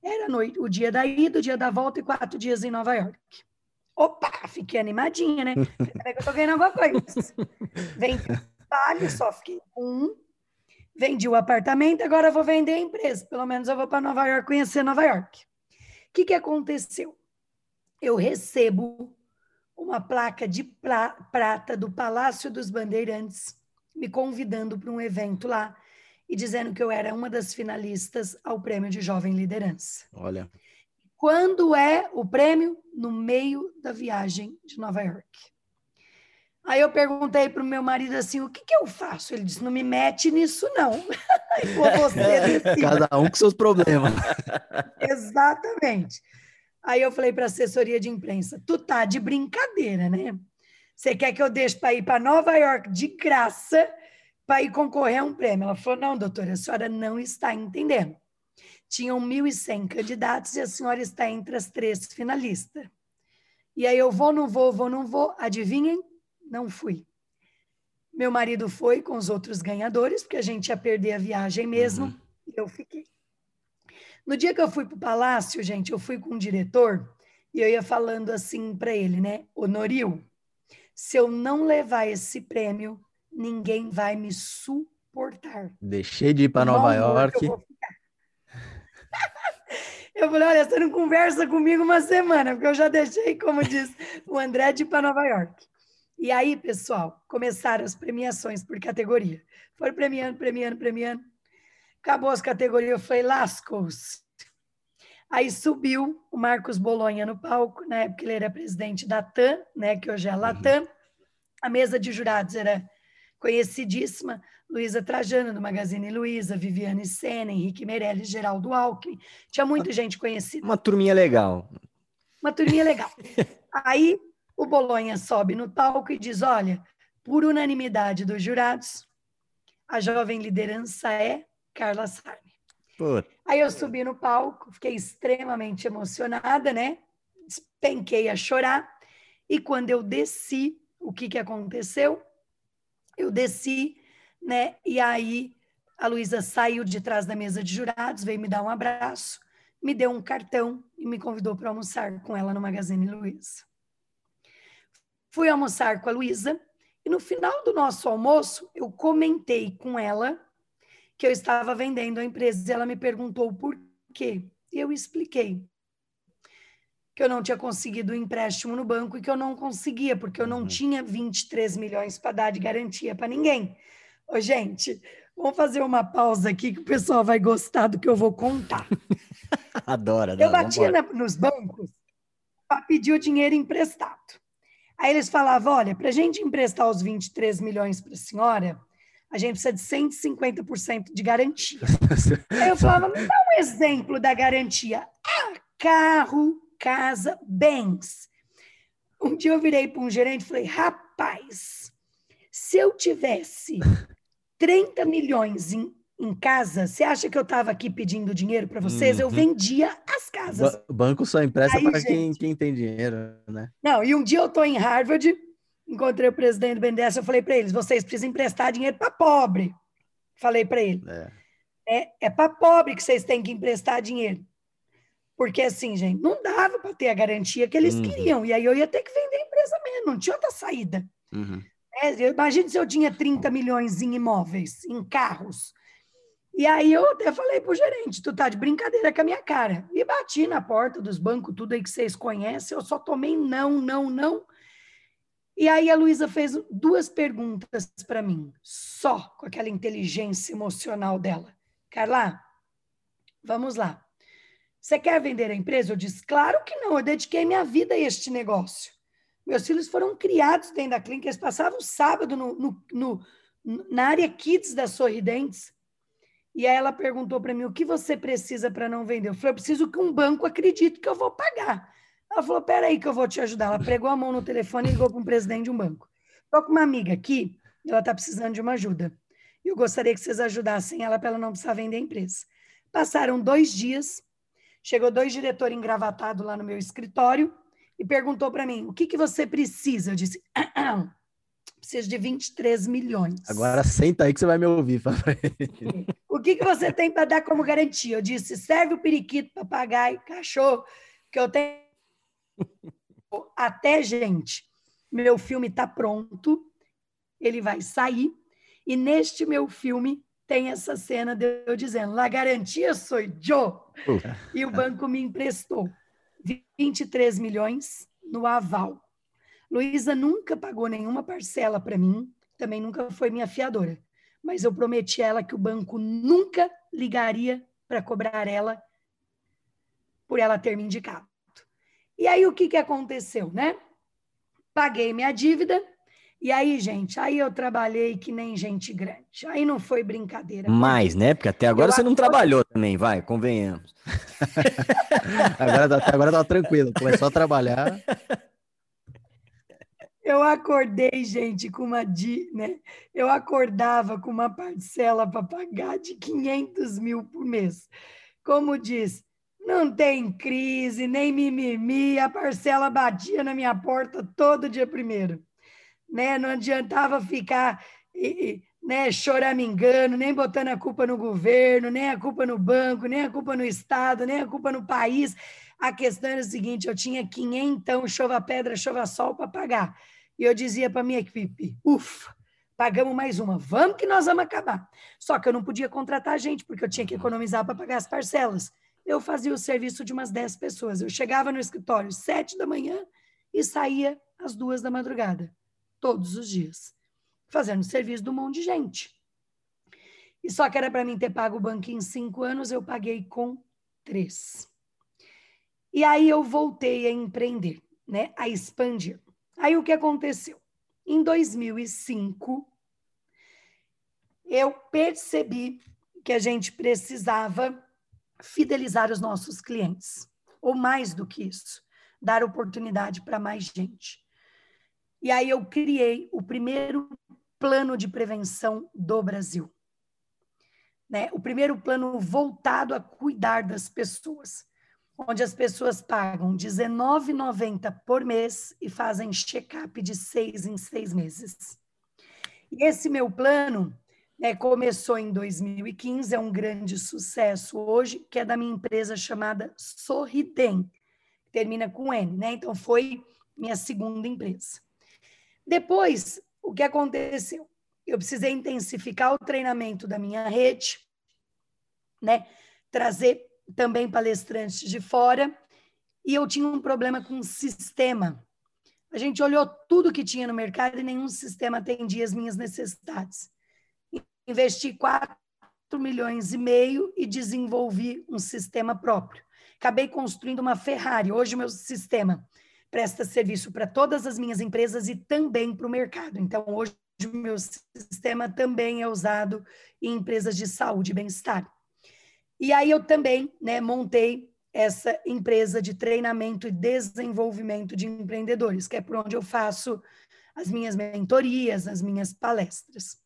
Era noite, o dia da ida, o dia da volta e quatro dias em Nova York. Opa, fiquei animadinha, né? Peraí que eu tô ganhando alguma coisa. Vem vale, só fiquei um. Vendi o apartamento, agora vou vender a empresa. Pelo menos eu vou para Nova York conhecer Nova York que, que aconteceu? Eu recebo uma placa de pra, prata do Palácio dos Bandeirantes, me convidando para um evento lá e dizendo que eu era uma das finalistas ao prêmio de Jovem Liderança. Olha. Quando é o prêmio? No meio da viagem de Nova York. Aí eu perguntei para o meu marido assim: o que, que eu faço? Ele disse: não me mete nisso, não. você Cada um com seus problemas. Exatamente. Aí eu falei para a assessoria de imprensa: tu tá de brincadeira, né? Você quer que eu deixe para ir para Nova York de graça para ir concorrer a um prêmio? Ela falou: não, doutora, a senhora não está entendendo. Tinham 1.100 candidatos e a senhora está entre as três finalistas. E aí eu vou, não vou, vou, não vou. Adivinhem? Não fui. Meu marido foi com os outros ganhadores, porque a gente ia perder a viagem mesmo, uhum. e eu fiquei. No dia que eu fui para o palácio, gente, eu fui com o diretor e eu ia falando assim para ele, né? Honoril, se eu não levar esse prêmio, ninguém vai me suportar. Deixei de ir para Nova York. Eu, eu falei, olha, você não conversa comigo uma semana, porque eu já deixei, como diz o André, de ir para Nova York. E aí, pessoal, começaram as premiações por categoria. Foram premiando, premiando, premiando. Acabou as categorias, eu falei, lascou-se. Aí subiu o Marcos Bolonha no palco, na época ele era presidente da TAM, né, que hoje é a Latam. Uhum. A mesa de jurados era conhecidíssima, Luísa Trajano, do Magazine Luiza, Viviane Sena, Henrique Meirelles, Geraldo Alckmin. Tinha muita gente conhecida. Uma turminha legal. Uma turminha legal. Aí o Bolonha sobe no palco e diz: Olha, por unanimidade dos jurados, a jovem liderança é Carla Sarni. Aí eu subi no palco, fiquei extremamente emocionada, né? Despenquei a chorar. E quando eu desci, o que, que aconteceu? Eu desci, né? E aí a Luísa saiu de trás da mesa de jurados, veio me dar um abraço, me deu um cartão e me convidou para almoçar com ela no Magazine Luiza. Fui almoçar com a Luísa e no final do nosso almoço eu comentei com ela que eu estava vendendo a empresa e ela me perguntou por quê. E eu expliquei que eu não tinha conseguido o um empréstimo no banco e que eu não conseguia, porque eu não uhum. tinha 23 milhões para dar de garantia para ninguém. Ô, gente, vamos fazer uma pausa aqui que o pessoal vai gostar do que eu vou contar. Adora, Eu batia na, nos bancos para pedir o dinheiro emprestado. Aí eles falavam: olha, para a gente emprestar os 23 milhões para a senhora, a gente precisa de 150% de garantia. Aí eu falava: me dá um exemplo da garantia. Ah, carro, casa, bens. Um dia eu virei para um gerente e falei: rapaz, se eu tivesse 30 milhões em, em casa, você acha que eu estava aqui pedindo dinheiro para vocês? Uhum. Eu vendia as casas. O banco só empresta para quem, quem tem dinheiro, né? Não, e um dia eu estou em Harvard, encontrei o presidente do BNDES, eu falei para eles: vocês precisam emprestar dinheiro para pobre. Falei para ele. É, é, é para pobre que vocês têm que emprestar dinheiro. Porque assim, gente, não dava para ter a garantia que eles uhum. queriam. E aí eu ia ter que vender a empresa mesmo, não tinha outra saída. Uhum. É, se eu tinha 30 milhões em imóveis, em carros. E aí eu até falei pro gerente, tu tá de brincadeira com a minha cara. E bati na porta dos bancos, tudo aí que vocês conhecem, eu só tomei não, não, não. E aí a Luísa fez duas perguntas para mim, só com aquela inteligência emocional dela. Carla, vamos lá. Você quer vender a empresa? Eu disse, claro que não, eu dediquei minha vida a este negócio. Meus filhos foram criados dentro da clínica, eles passavam sábado no, no, no, na área Kids da Sorridentes. E aí ela perguntou para mim, o que você precisa para não vender? Eu falei, eu preciso que um banco acredite que eu vou pagar. Ela falou, peraí que eu vou te ajudar. Ela pregou a mão no telefone e ligou para um presidente de um banco. Estou com uma amiga aqui, ela está precisando de uma ajuda. Eu gostaria que vocês ajudassem ela para ela não precisar vender a empresa. Passaram dois dias, chegou dois diretores engravatados lá no meu escritório, e perguntou para mim: o que, que você precisa? Eu disse: preciso de 23 milhões. Agora senta aí que você vai me ouvir. o que, que você tem para dar como garantia? Eu disse: serve o periquito, papagaio, cachorro, que eu tenho. Até, gente, meu filme está pronto, ele vai sair, e neste meu filme tem essa cena de eu dizendo: La garantia sou eu. E o banco me emprestou. 23 milhões no aval. Luísa nunca pagou nenhuma parcela para mim, também nunca foi minha fiadora. Mas eu prometi a ela que o banco nunca ligaria para cobrar ela por ela ter me indicado. E aí o que, que aconteceu, né? Paguei minha dívida, e aí, gente, aí eu trabalhei que nem gente grande. Aí não foi brincadeira. Mais, né? Porque até agora eu você não trabalhou também, vai, convenhamos. agora, até agora tava tranquilo, começou a trabalhar. Eu acordei, gente, com uma di, né? Eu acordava com uma parcela para pagar de 500 mil por mês. Como diz, não tem crise, nem mimimi, a parcela batia na minha porta todo dia primeiro né? Não adiantava ficar né, choramingando, nem botando a culpa no governo, nem a culpa no banco, nem a culpa no Estado, nem a culpa no país. A questão era o seguinte: eu tinha 500 chova pedra, chova sol para pagar. E eu dizia para minha equipe: ufa, pagamos mais uma, vamos que nós vamos acabar. Só que eu não podia contratar gente, porque eu tinha que economizar para pagar as parcelas. Eu fazia o serviço de umas 10 pessoas. Eu chegava no escritório às 7 da manhã e saía às duas da madrugada todos os dias, fazendo serviço de um monte de gente. E só que era para mim ter pago o banco em cinco anos, eu paguei com três. E aí eu voltei a empreender, né, a expandir. Aí o que aconteceu? Em 2005, eu percebi que a gente precisava fidelizar os nossos clientes, ou mais do que isso, dar oportunidade para mais gente. E aí eu criei o primeiro plano de prevenção do Brasil. Né? O primeiro plano voltado a cuidar das pessoas, onde as pessoas pagam R$19,90 por mês e fazem check-up de seis em seis meses. E esse meu plano né, começou em 2015, é um grande sucesso hoje, que é da minha empresa chamada Sorridem, termina com N, né? Então foi minha segunda empresa. Depois, o que aconteceu? Eu precisei intensificar o treinamento da minha rede, né? Trazer também palestrantes de fora, e eu tinha um problema com o sistema. A gente olhou tudo que tinha no mercado e nenhum sistema atendia as minhas necessidades. Investi 4 milhões e meio e desenvolvi um sistema próprio. Acabei construindo uma Ferrari. Hoje o meu sistema presta serviço para todas as minhas empresas e também para o mercado. Então, hoje, o meu sistema também é usado em empresas de saúde e bem-estar. E aí, eu também né, montei essa empresa de treinamento e desenvolvimento de empreendedores, que é por onde eu faço as minhas mentorias, as minhas palestras.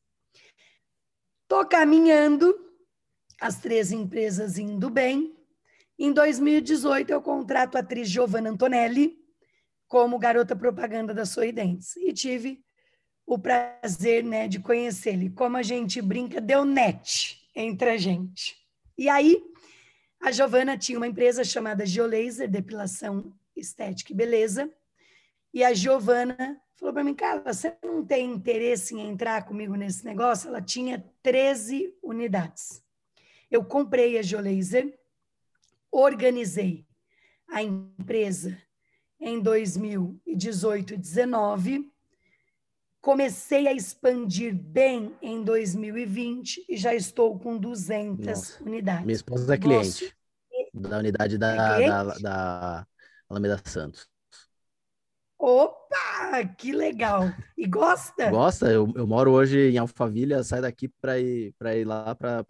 Estou caminhando, as três empresas indo bem. Em 2018, eu contrato a atriz Giovanna Antonelli como garota propaganda da Sorridentes. E tive o prazer né, de conhecê-lo. Como a gente brinca, deu net entre a gente. E aí, a Giovana tinha uma empresa chamada Geolaser, Depilação Estética e Beleza. E a Giovana falou para mim, cara, você não tem interesse em entrar comigo nesse negócio? Ela tinha 13 unidades. Eu comprei a Geolaser, organizei a empresa em 2018 e 2019, comecei a expandir bem em 2020 e já estou com 200 Nossa. unidades. Minha esposa é cliente Nossa. da unidade da, é da, da Alameda Santos. Opa, que legal! E gosta? Gosta. Eu, eu moro hoje em Alphaville, sai daqui para ir para ir lá para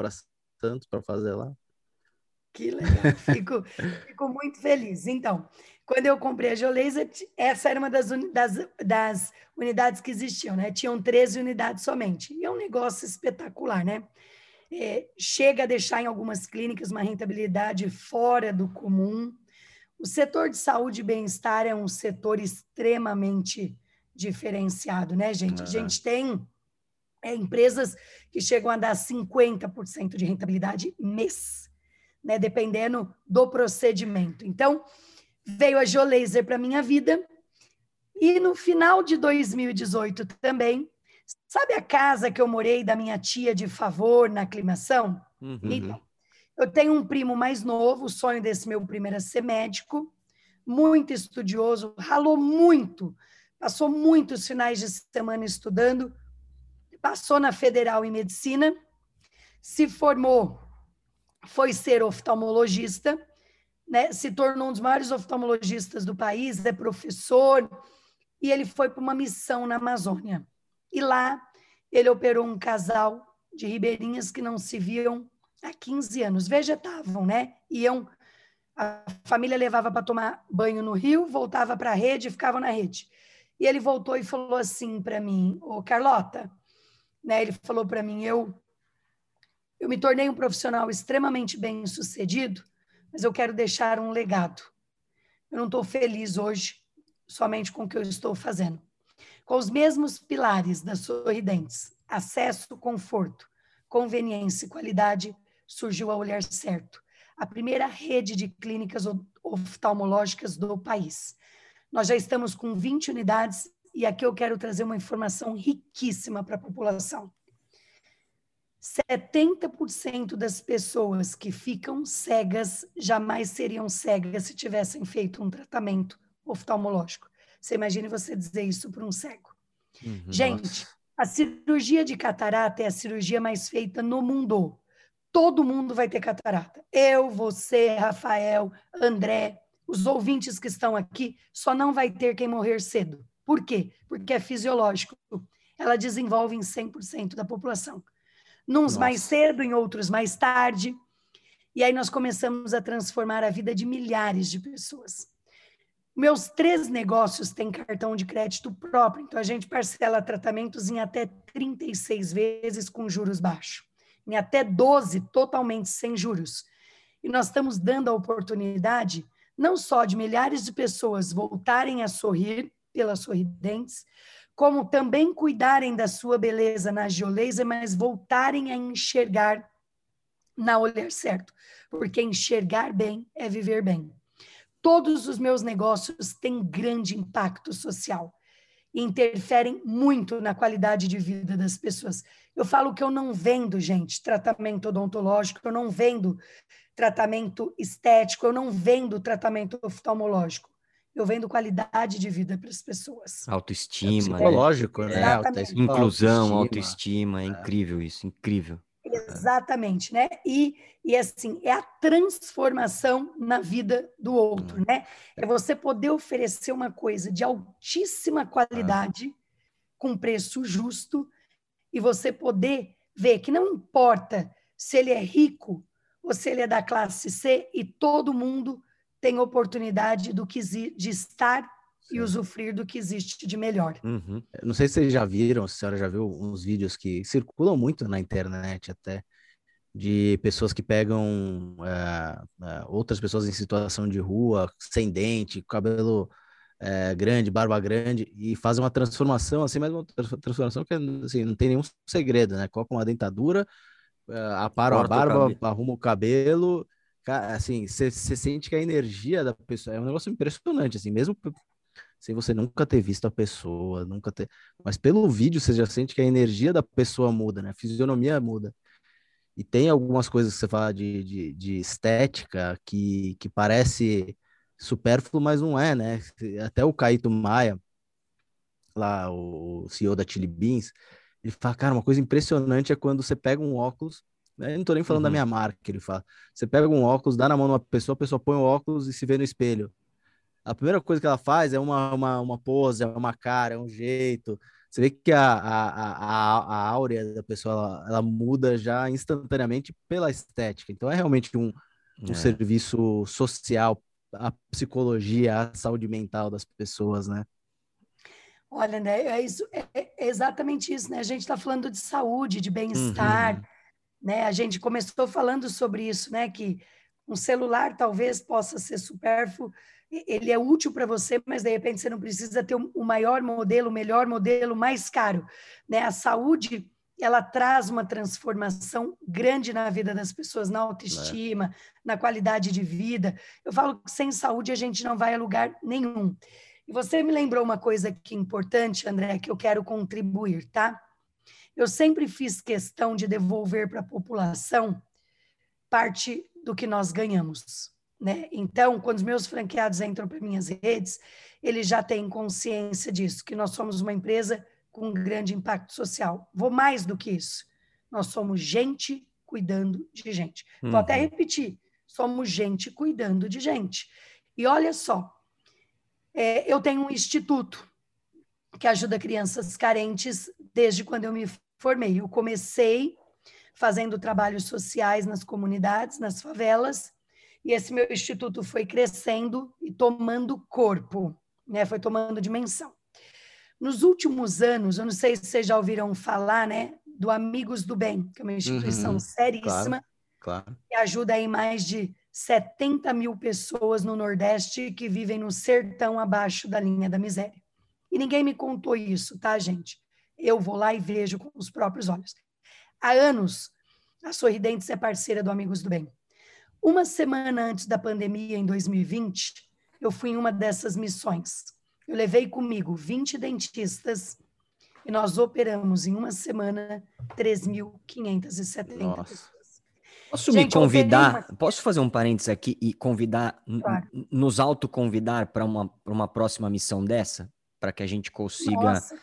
Santos para fazer lá. Que legal! Fico, fico muito feliz. Então, quando eu comprei a Geolaser, essa era uma das, das, das, unidades que existiam, né? Tinham 13 unidades somente. E é um negócio espetacular, né? É, chega a deixar em algumas clínicas uma rentabilidade fora do comum. O setor de saúde e bem-estar é um setor extremamente diferenciado, né, gente? A gente tem é, empresas que chegam a dar 50% de rentabilidade mês, né, dependendo do procedimento. Então, veio a Geolaser para minha vida e no final de 2018 também, sabe a casa que eu morei da minha tia de favor na aclimação? Uhum. Então, eu tenho um primo mais novo, o sonho desse meu primeiro é ser médico, muito estudioso, ralou muito, passou muitos finais de semana estudando, passou na Federal em Medicina, se formou, foi ser oftalmologista, né, se tornou um dos maiores oftalmologistas do país, é professor, e ele foi para uma missão na Amazônia. E lá ele operou um casal de ribeirinhas que não se viam há 15 anos, vegetavam, né? Iam, a família levava para tomar banho no rio, voltava para a rede e ficavam na rede. E ele voltou e falou assim para mim, ô Carlota, né? Ele falou para mim, eu eu me tornei um profissional extremamente bem sucedido, mas eu quero deixar um legado. Eu não estou feliz hoje somente com o que eu estou fazendo. Com os mesmos pilares das sorridentes, acesso, conforto, conveniência e qualidade, surgiu a Olhar Certo, a primeira rede de clínicas oftalmológicas do país. Nós já estamos com 20 unidades e aqui eu quero trazer uma informação riquíssima para a população. 70% das pessoas que ficam cegas jamais seriam cegas se tivessem feito um tratamento oftalmológico. Você imagine você dizer isso para um cego. Uhum, Gente, nossa. a cirurgia de catarata é a cirurgia mais feita no mundo todo mundo vai ter catarata. Eu, você, Rafael, André, os ouvintes que estão aqui, só não vai ter quem morrer cedo. Por quê? Porque é fisiológico. Ela desenvolve em 100% da população. Nos Nossa. mais cedo, em outros mais tarde. E aí nós começamos a transformar a vida de milhares de pessoas. Meus três negócios têm cartão de crédito próprio, então a gente parcela tratamentos em até 36 vezes com juros baixos em até 12 totalmente sem juros. E nós estamos dando a oportunidade não só de milhares de pessoas voltarem a sorrir pelas sorridentes, como também cuidarem da sua beleza na geolaser, mas voltarem a enxergar na olhar certo, porque enxergar bem é viver bem. Todos os meus negócios têm grande impacto social e interferem muito na qualidade de vida das pessoas. Eu falo que eu não vendo, gente, tratamento odontológico, eu não vendo tratamento estético, eu não vendo tratamento oftalmológico. Eu vendo qualidade de vida para as pessoas. Autoestima. É psicológico, né? Inclusão, autoestima, autoestima. É incrível isso, incrível. Exatamente, né? E, e assim, é a transformação na vida do outro, né? É você poder oferecer uma coisa de altíssima qualidade, com preço justo, e você poder ver que não importa se ele é rico ou se ele é da classe C, e todo mundo tem oportunidade do que de estar Sim. e usufruir do que existe de melhor. Uhum. Não sei se vocês já viram, se a senhora já viu uns vídeos que circulam muito na internet até, de pessoas que pegam é, é, outras pessoas em situação de rua, sem dente, cabelo é, grande, barba grande, e fazem uma transformação, assim, mas uma transformação que assim, não tem nenhum segredo, né? Colocam uma dentadura, aparam a barba, arrumam o cabelo assim, você sente que a energia da pessoa é um negócio impressionante, assim, mesmo sem você nunca ter visto a pessoa, nunca ter. Mas pelo vídeo você já sente que a energia da pessoa muda, né? A fisionomia muda. E tem algumas coisas que você fala de, de, de estética que, que parece supérfluo, mas não é, né? Até o Caíto Maia, lá, o CEO da Chili Beans, ele fala, cara, uma coisa impressionante é quando você pega um óculos eu não tô nem falando uhum. da minha marca, ele fala. Você pega um óculos, dá na mão de uma pessoa, a pessoa põe o óculos e se vê no espelho. A primeira coisa que ela faz é uma, uma, uma pose, é uma cara, é um jeito. Você vê que a, a, a, a áurea da pessoa ela, ela muda já instantaneamente pela estética. Então é realmente um, um é. serviço social, a psicologia, a saúde mental das pessoas, né? Olha, né, é, isso, é, é exatamente isso, né? A gente está falando de saúde, de bem-estar, uhum. Né? A gente começou falando sobre isso, né? que um celular talvez possa ser supérfluo, ele é útil para você, mas de repente você não precisa ter o maior modelo, o melhor modelo, mais caro. Né? A saúde ela traz uma transformação grande na vida das pessoas, na autoestima, é. na qualidade de vida. Eu falo que sem saúde a gente não vai a lugar nenhum. E você me lembrou uma coisa que é importante, André, que eu quero contribuir, tá? eu sempre fiz questão de devolver para a população parte do que nós ganhamos. Né? Então, quando os meus franqueados entram para minhas redes, eles já têm consciência disso, que nós somos uma empresa com um grande impacto social. Vou mais do que isso. Nós somos gente cuidando de gente. Uhum. Vou até uhum. repetir: somos gente cuidando de gente. E olha só, é, eu tenho um instituto que ajuda crianças carentes desde quando eu me formei. Eu comecei fazendo trabalhos sociais nas comunidades, nas favelas, e esse meu instituto foi crescendo e tomando corpo, né? Foi tomando dimensão. Nos últimos anos, eu não sei se vocês já ouviram falar, né, do Amigos do Bem, que é uma instituição uhum, seríssima, claro, claro. que ajuda aí mais de 70 mil pessoas no Nordeste que vivem no sertão abaixo da linha da miséria. E ninguém me contou isso, tá, gente? eu vou lá e vejo com os próprios olhos. Há anos, a Sorridentes é parceira do Amigos do Bem. Uma semana antes da pandemia, em 2020, eu fui em uma dessas missões. Eu levei comigo 20 dentistas e nós operamos em uma semana 3.570 pessoas. Posso Gente, me convidar? Uma... Posso fazer um parênteses aqui e convidar, claro. nos autoconvidar para uma, uma próxima missão dessa? Para que a gente consiga Nossa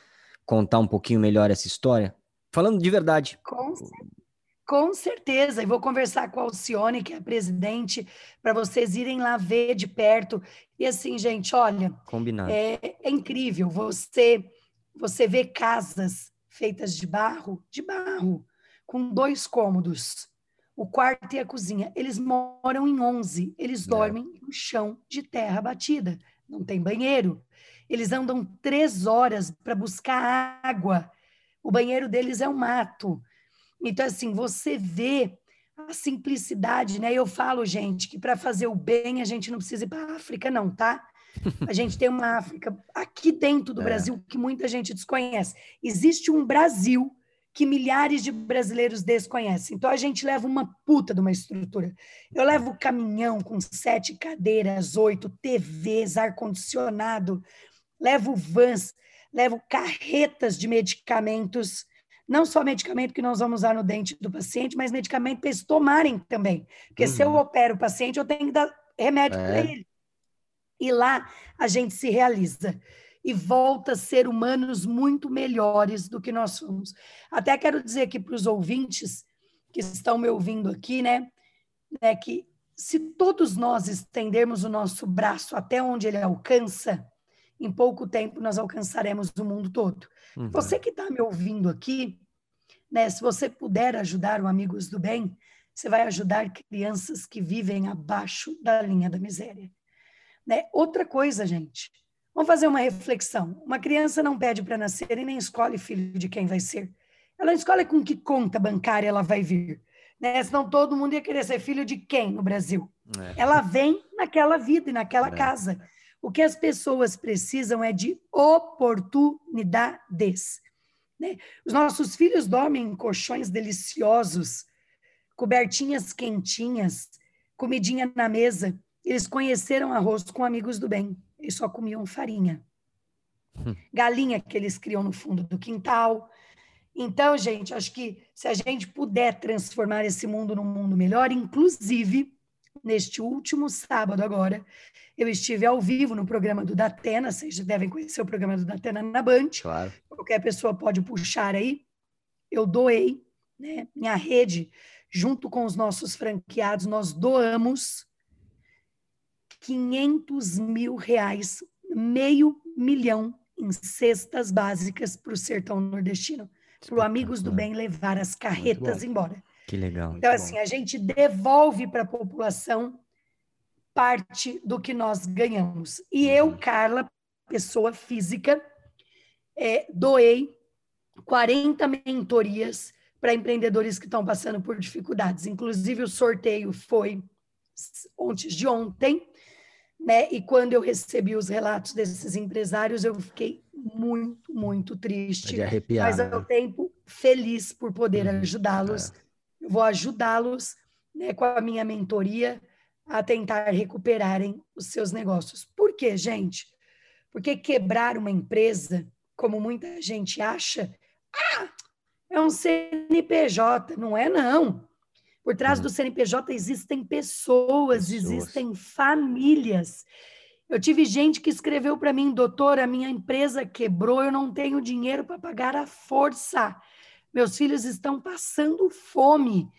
contar um pouquinho melhor essa história? Falando de verdade. Com, com certeza. E vou conversar com a Alcione, que é a presidente, para vocês irem lá ver de perto. E assim, gente, olha. Combinado. É, é incrível. Você, você vê casas feitas de barro, de barro, com dois cômodos. O quarto e a cozinha. Eles moram em 11. Eles é. dormem no chão de terra batida. Não tem banheiro. Eles andam três horas para buscar água. O banheiro deles é um mato. Então, assim, você vê a simplicidade, né? Eu falo, gente, que para fazer o bem a gente não precisa ir para a África, não, tá? A gente tem uma África aqui dentro do é. Brasil que muita gente desconhece. Existe um Brasil que milhares de brasileiros desconhecem. Então a gente leva uma puta de uma estrutura. Eu levo caminhão com sete cadeiras, oito TVs, ar-condicionado, levo vans, levo carretas de medicamentos, não só medicamento que nós vamos usar no dente do paciente, mas medicamento para eles tomarem também. Porque uhum. se eu uhum. opero o paciente, eu tenho que dar remédio é. para ele. E lá a gente se realiza e volta a ser humanos muito melhores do que nós somos. Até quero dizer aqui para os ouvintes que estão me ouvindo aqui, né? né que se todos nós estendermos o nosso braço até onde ele alcança, em pouco tempo nós alcançaremos o mundo todo. Uhum. Você que está me ouvindo aqui, né, se você puder ajudar o Amigos do Bem, você vai ajudar crianças que vivem abaixo da linha da miséria. Né? Outra coisa, gente, vamos fazer uma reflexão. Uma criança não pede para nascer e nem escolhe filho de quem vai ser. Ela escolhe com que conta bancária ela vai vir. Né? Senão todo mundo ia querer ser filho de quem no Brasil? É. Ela vem naquela vida e naquela é. casa. O que as pessoas precisam é de oportunidades. Né? Os nossos filhos dormem em colchões deliciosos, cobertinhas quentinhas, comidinha na mesa. Eles conheceram arroz com amigos do bem. Eles só comiam farinha. Hum. Galinha que eles criam no fundo do quintal. Então, gente, acho que se a gente puder transformar esse mundo num mundo melhor, inclusive neste último sábado agora, eu estive ao vivo no programa do Datena, vocês devem conhecer o programa do Datena na Band. Claro. Qualquer pessoa pode puxar aí. Eu doei, né, minha rede junto com os nossos franqueados, nós doamos 500 mil reais, meio milhão em cestas básicas para o sertão nordestino, para o Amigos do Bem levar as carretas embora. Que legal. Então, assim, bom. a gente devolve para a população parte do que nós ganhamos. E eu, uhum. Carla, pessoa física, é, doei 40 mentorias para empreendedores que estão passando por dificuldades. Inclusive, o sorteio foi antes de ontem, né? E quando eu recebi os relatos desses empresários, eu fiquei muito, muito triste, arrepiar, mas ao né? tempo feliz por poder uhum, ajudá-los. É. Eu vou ajudá-los, né, com a minha mentoria a tentar recuperarem os seus negócios. Por quê, gente? Porque quebrar uma empresa, como muita gente acha, ah, é um CNPJ. Não é, não. Por trás do hum. CNPJ existem pessoas, pessoas. existem famílias. Eu tive gente que escreveu para mim, doutor, a minha empresa quebrou, eu não tenho dinheiro para pagar a força. Meus filhos estão passando fome.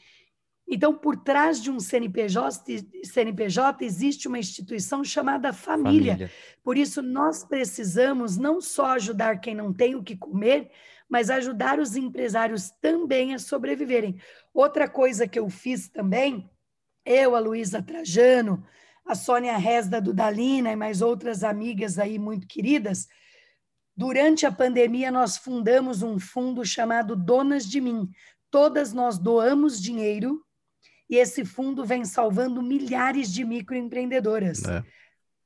Então, por trás de um CNPJ, CNPJ existe uma instituição chamada família. família. Por isso, nós precisamos não só ajudar quem não tem o que comer, mas ajudar os empresários também a sobreviverem. Outra coisa que eu fiz também, eu, a Luísa Trajano, a Sônia Resda do Dalina e mais outras amigas aí muito queridas, durante a pandemia nós fundamos um fundo chamado Donas de Mim. Todas nós doamos dinheiro e esse fundo vem salvando milhares de microempreendedoras. É.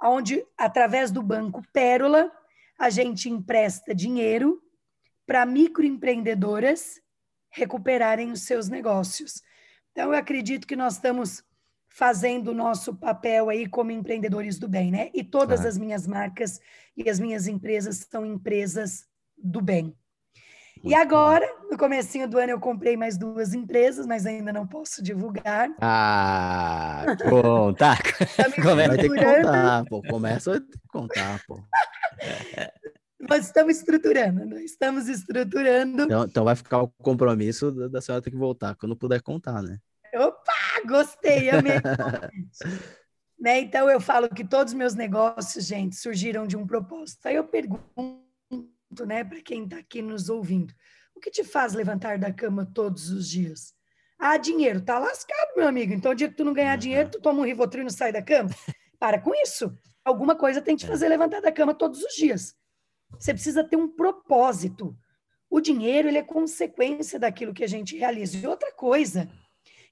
Onde, através do Banco Pérola, a gente empresta dinheiro para microempreendedoras recuperarem os seus negócios. Então, eu acredito que nós estamos fazendo o nosso papel aí como empreendedores do bem, né? E todas as minhas marcas e as minhas empresas são empresas do bem. Muito e agora, no comecinho do ano, eu comprei mais duas empresas, mas ainda não posso divulgar. Ah, bom, tá. Vai ter que contar, pô. Começa a contar, pô. Nós estamos estruturando, nós estamos estruturando. Então, então vai ficar o compromisso da senhora ter que voltar, quando puder contar, né? Opa, gostei, amei. né? Então eu falo que todos os meus negócios, gente, surgiram de um propósito. Aí eu pergunto, né, para quem está aqui nos ouvindo, o que te faz levantar da cama todos os dias? Ah, dinheiro, tá lascado, meu amigo. Então, o dia que tu não ganhar dinheiro, tu toma um Rivotril e não sai da cama. Para com isso. Alguma coisa tem que te é. fazer levantar da cama todos os dias. Você precisa ter um propósito. O dinheiro ele é consequência daquilo que a gente realiza. E outra coisa,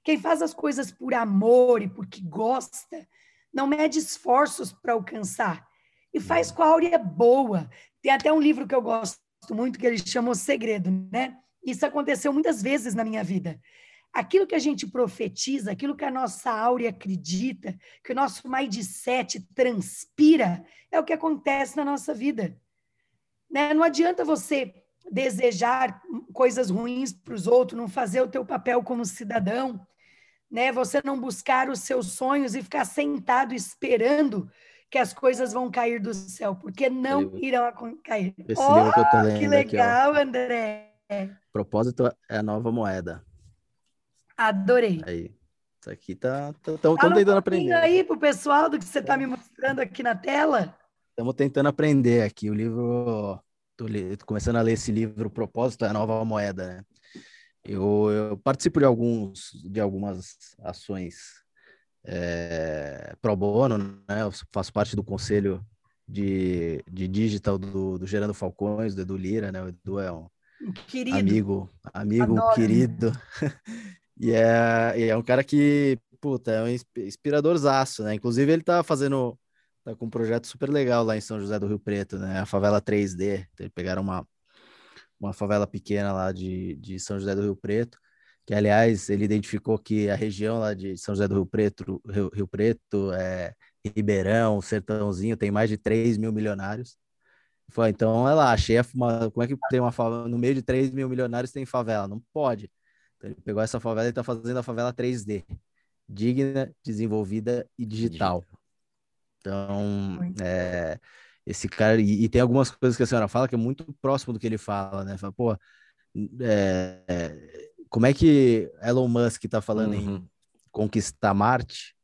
quem faz as coisas por amor e porque gosta, não mede esforços para alcançar. E faz com a áurea boa. Tem até um livro que eu gosto muito que ele chama O Segredo, né? Isso aconteceu muitas vezes na minha vida. Aquilo que a gente profetiza, aquilo que a nossa áurea acredita, que o nosso mindset transpira, é o que acontece na nossa vida. Né? Não adianta você desejar coisas ruins para os outros, não fazer o teu papel como cidadão, né? Você não buscar os seus sonhos e ficar sentado esperando que as coisas vão cair do céu, porque não irão cair. Esse oh, livro que eu tô lendo que legal, aqui, André. Propósito é a nova moeda. Adorei. Aí, isso aqui tá. Estamos tentando aprender. aí pro pessoal do que você está me mostrando aqui na tela. Estamos tentando aprender aqui. O livro. Tô, tô começando a ler esse livro, Propósito é a Nova Moeda, né? Eu, eu participo de alguns de algumas ações é, pro bono, né? Eu faço parte do conselho de, de digital do, do Gerando Falcões, do Edu Lira, né? O Edu é um querido. amigo, amigo Adoro. querido. e, é, e é um cara que, puta, é um inspiradorzaço, né? Inclusive ele tá fazendo, tá com um projeto super legal lá em São José do Rio Preto, né? A favela 3D. Eles pegaram uma, uma favela pequena lá de, de São José do Rio Preto que aliás ele identificou que a região lá de São José do Rio Preto, Rio, Rio Preto, é, Ribeirão, Sertãozinho, tem mais de 3 mil milionários. Foi, então, é lá, achei uma, como é que tem uma favela, no meio de 3 mil milionários tem favela? Não pode. Então, ele pegou essa favela e está fazendo a favela 3D, digna, desenvolvida e digital. Então, é, esse cara, e, e, tem algumas coisas que a senhora fala que é muito próximo do que ele fala, né? Fala, pô, é, como é que Elon Musk está falando uhum. em conquistar Marte,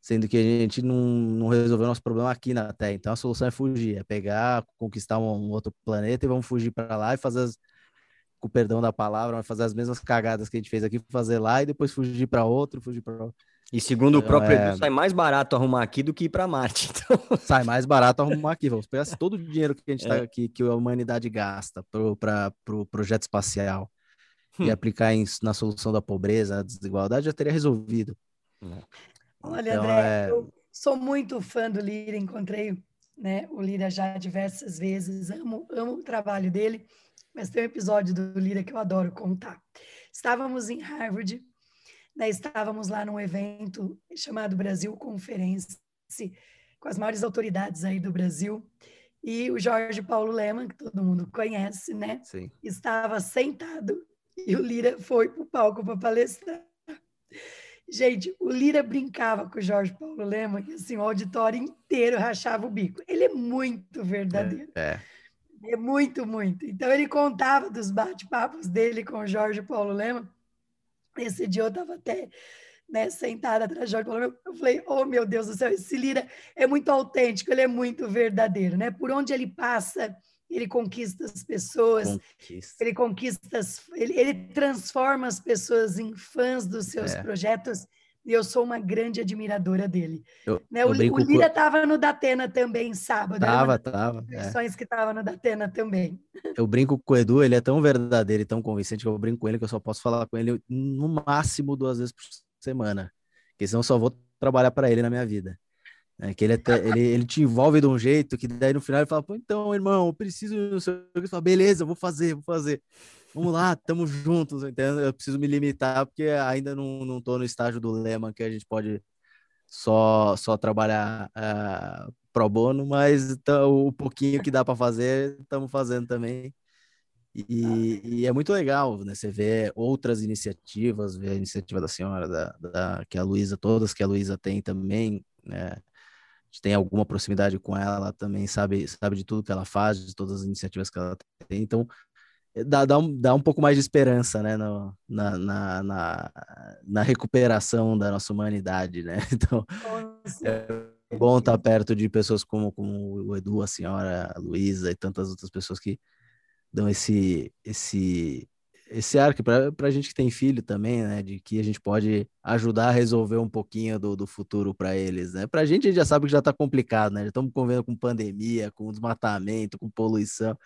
sendo que a gente não, não resolveu nosso problema aqui na Terra. Então a solução é fugir, é pegar, conquistar um, um outro planeta e vamos fugir para lá e fazer as, com o perdão da palavra, fazer as mesmas cagadas que a gente fez aqui, fazer lá e depois fugir para outro, fugir para outro. E segundo então, o próprio é... Edu, sai mais barato arrumar aqui do que ir para Marte. Então... Sai mais barato arrumar aqui. Vamos pegar todo o dinheiro que a gente tá é. tá, que, que a humanidade gasta para o pro projeto espacial e hum. aplicar em, na solução da pobreza, da desigualdade, já teria resolvido. É. Olha, então, André, é... eu sou muito fã do Lira, encontrei né, o Lira já diversas vezes, amo, amo o trabalho dele, mas tem um episódio do Lira que eu adoro contar. Estávamos em Harvard, né, estávamos lá num evento chamado Brasil Conferência, com as maiores autoridades aí do Brasil, e o Jorge Paulo Leman, que todo mundo conhece, né? Sim. Estava sentado e o Lira foi para o palco para palestrar. Gente, o Lira brincava com o Jorge Paulo Lema, que assim, o auditório inteiro rachava o bico. Ele é muito verdadeiro. É. É, é muito, muito. Então, ele contava dos bate-papos dele com o Jorge Paulo Lema. Esse dia eu estava até né, sentada atrás do Jorge. Eu falei, oh, meu Deus do céu, esse Lira é muito autêntico, ele é muito verdadeiro, né? Por onde ele passa, ele conquista as pessoas, conquista. ele conquista, ele, ele, transforma as pessoas em fãs dos seus é. projetos, e eu sou uma grande admiradora dele. Eu, né? o, o Lira estava no Datena também sábado. Tava, tava. Versões é. que estava no Datena também. Eu brinco com o Edu, ele é tão verdadeiro e tão convincente que eu brinco com ele que eu só posso falar com ele no máximo duas vezes por semana, porque senão eu só vou trabalhar para ele na minha vida. É, que ele, até, ele, ele te envolve de um jeito que daí no final ele fala, pô, então, irmão, eu preciso. Você fala, beleza, vou fazer, vou fazer. Vamos lá, tamo juntos, entendeu? Eu preciso me limitar, porque ainda não, não tô no estágio do lema que a gente pode só, só trabalhar uh, pro bono, mas então, o pouquinho que dá para fazer, estamos fazendo também. E, e, é muito legal, né? Você vê outras iniciativas, ver a iniciativa da senhora, da, da que a Luísa, todas que a Luísa tem também, né? gente tem alguma proximidade com ela, ela também sabe, sabe de tudo que ela faz, de todas as iniciativas que ela tem. Então, dá, dá, um, dá um pouco mais de esperança, né, no, na, na, na, na, recuperação da nossa humanidade, né? Então, é bom estar perto de pessoas como, como o Edu, a senhora, a Luísa e tantas outras pessoas que dão esse, esse, esse arco para a gente que tem filho também, né? De que a gente pode ajudar a resolver um pouquinho do, do futuro para eles, né? Para a gente, a gente já sabe que já está complicado, né? Já estamos convivendo com pandemia, com desmatamento, com poluição.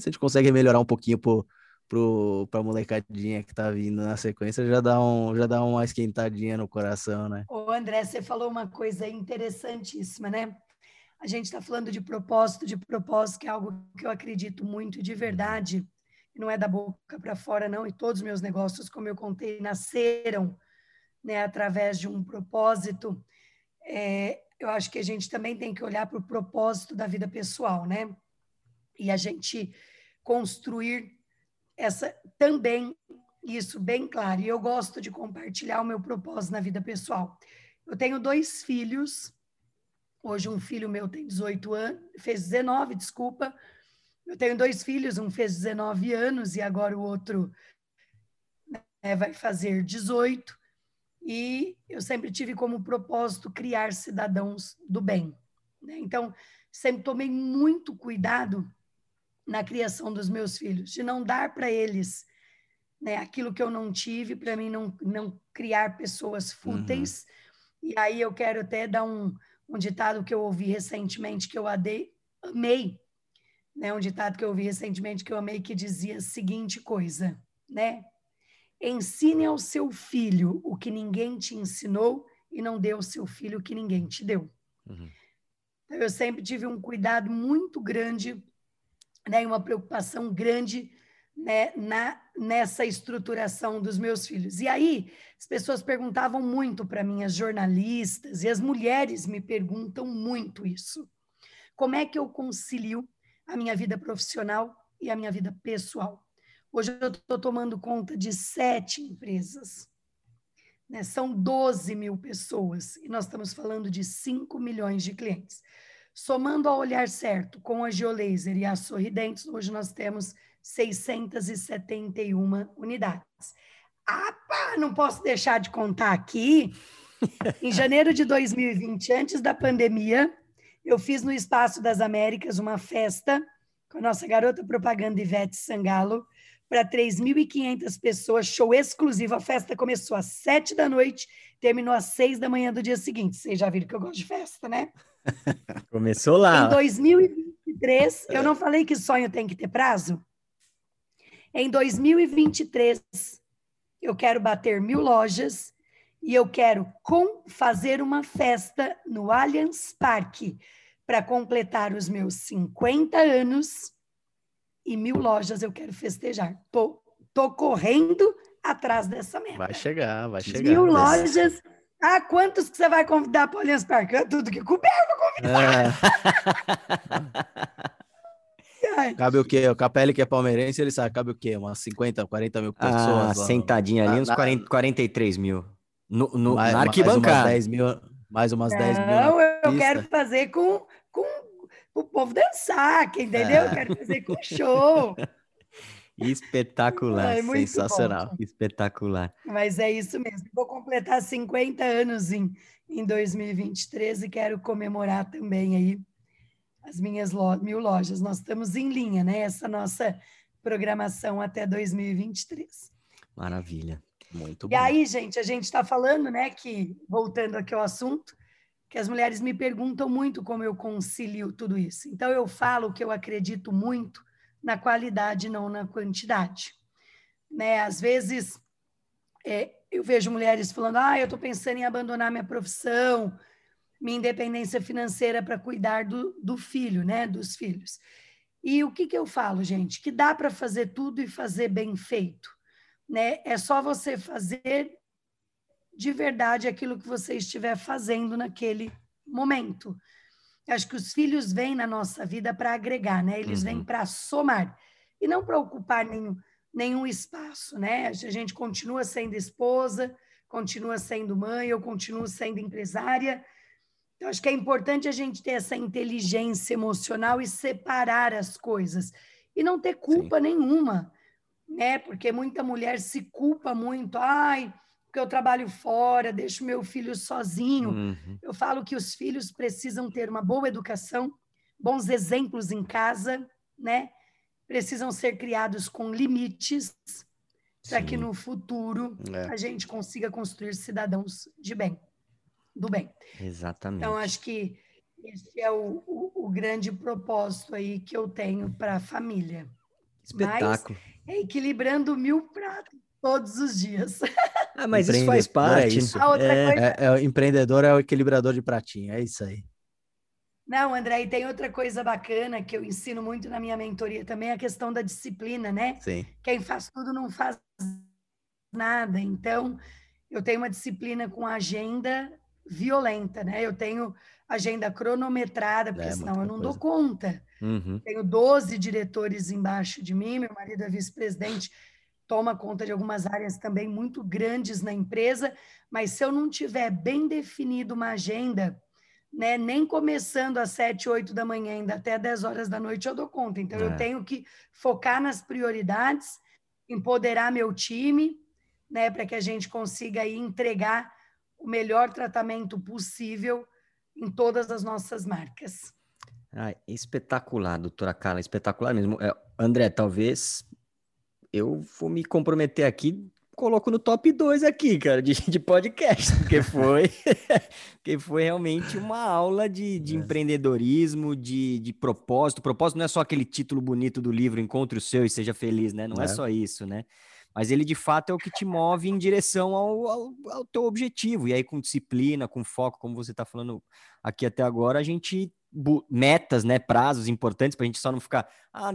Se a gente consegue melhorar um pouquinho para pro, a molecadinha que está vindo na sequência, já dá, um, já dá uma esquentadinha no coração, né? Ô, André, você falou uma coisa interessantíssima, né? A gente está falando de propósito, de propósito, que é algo que eu acredito muito de verdade não é da boca para fora, não, e todos os meus negócios, como eu contei, nasceram né, através de um propósito. É, eu acho que a gente também tem que olhar para o propósito da vida pessoal, né? E a gente construir essa também isso bem claro. E eu gosto de compartilhar o meu propósito na vida pessoal. Eu tenho dois filhos. Hoje um filho meu tem 18 anos, fez 19, desculpa, eu tenho dois filhos, um fez 19 anos e agora o outro vai fazer 18, e eu sempre tive como propósito criar cidadãos do bem. Né? Então, sempre tomei muito cuidado na criação dos meus filhos, de não dar para eles né, aquilo que eu não tive, para mim não, não criar pessoas fúteis. Uhum. E aí eu quero até dar um, um ditado que eu ouvi recentemente, que eu adei, amei, né, um ditado que eu ouvi recentemente que eu amei, que dizia a seguinte coisa, né? Ensine ao seu filho o que ninguém te ensinou e não dê ao seu filho o que ninguém te deu. Uhum. Então, eu sempre tive um cuidado muito grande né, uma preocupação grande né, na, nessa estruturação dos meus filhos. E aí, as pessoas perguntavam muito para mim, as jornalistas e as mulheres me perguntam muito isso. Como é que eu concilio a minha vida profissional e a minha vida pessoal? Hoje eu estou tomando conta de sete empresas. Né? São 12 mil pessoas e nós estamos falando de 5 milhões de clientes. Somando ao olhar certo com a Geolaser e a Sorridentes, hoje nós temos 671 unidades. Ah, não posso deixar de contar aqui. Em janeiro de 2020, antes da pandemia, eu fiz no Espaço das Américas uma festa com a nossa garota propaganda Ivete Sangalo para 3.500 pessoas, show exclusivo. A festa começou às 7 da noite, terminou às 6 da manhã do dia seguinte. Vocês já viram que eu gosto de festa, né? Começou lá. Em 2023, eu não falei que sonho tem que ter prazo? Em 2023, eu quero bater mil lojas e eu quero com, fazer uma festa no Allianz Parque para completar os meus 50 anos e mil lojas eu quero festejar. Tô, tô correndo atrás dessa meta. Vai chegar, vai chegar. Mil lojas ah, quantos que você vai convidar para o Allianz Parque? É tudo que couber, eu vou. É. cabe o quê? O Capelli, que é palmeirense, ele sabe, cabe o quê? Umas 50, 40 mil pessoas? Ah, sentadinha ali, uns na, 40, 43 mil. No, no, mais, na arquibancada. Mais umas 10 mil, mais umas Não, 10 mil Não, eu pista. quero fazer com, com, com o povo dançar, entendeu? Eu quero fazer com show. Espetacular, é sensacional, bom. espetacular. Mas é isso mesmo. Vou completar 50 anos em, em 2023 e quero comemorar também aí as minhas lo mil lojas. Nós estamos em linha, né? Essa nossa programação até 2023. Maravilha, muito e bom. E aí, gente, a gente está falando, né, que, voltando aqui ao assunto, que as mulheres me perguntam muito como eu concilio tudo isso. Então, eu falo que eu acredito muito na qualidade, não na quantidade. Né? Às vezes, é, eu vejo mulheres falando: ah, eu estou pensando em abandonar minha profissão, minha independência financeira para cuidar do, do filho, né? dos filhos. E o que, que eu falo, gente? Que dá para fazer tudo e fazer bem feito. Né? É só você fazer de verdade aquilo que você estiver fazendo naquele momento. Acho que os filhos vêm na nossa vida para agregar, né? Eles uhum. vêm para somar e não para ocupar nenhum, nenhum espaço, né? A gente continua sendo esposa, continua sendo mãe, eu continuo sendo empresária. Então, acho que é importante a gente ter essa inteligência emocional e separar as coisas e não ter culpa Sim. nenhuma, né? Porque muita mulher se culpa muito, ai, porque eu trabalho fora, deixo meu filho sozinho. Uhum. Eu falo que os filhos precisam ter uma boa educação, bons exemplos em casa, né? Precisam ser criados com limites para que no futuro é. a gente consiga construir cidadãos de bem, do bem. Exatamente. Então, acho que esse é o, o, o grande propósito aí que eu tenho para a família. Espetáculo. Mas é equilibrando mil pratos todos os dias. Ah, mas isso faz é parte. É isso. É, coisa... é, é, o empreendedor é o equilibrador de pratinho, é isso aí. Não, André, e tem outra coisa bacana que eu ensino muito na minha mentoria também, a questão da disciplina, né? Sim. Quem faz tudo não faz nada. Então, eu tenho uma disciplina com agenda violenta, né? Eu tenho agenda cronometrada, porque é, senão eu não coisa. dou conta. Uhum. Tenho 12 diretores embaixo de mim, meu marido é vice-presidente toma conta de algumas áreas também muito grandes na empresa, mas se eu não tiver bem definido uma agenda, né, nem começando às 7, 8 da manhã, ainda até 10 horas da noite, eu dou conta. Então, é. eu tenho que focar nas prioridades, empoderar meu time, né, para que a gente consiga aí entregar o melhor tratamento possível em todas as nossas marcas. Ah, espetacular, doutora Carla, espetacular mesmo. É, André, talvez eu vou me comprometer aqui, coloco no top 2 aqui, cara, de, de podcast, porque foi, porque foi realmente uma aula de, de é. empreendedorismo, de, de propósito. Propósito não é só aquele título bonito do livro Encontre o Seu e Seja Feliz, né? Não é, é só isso, né? Mas ele de fato é o que te move em direção ao, ao, ao teu objetivo. E aí, com disciplina, com foco, como você está falando aqui até agora, a gente metas, né, prazos importantes para a gente só não ficar, ah,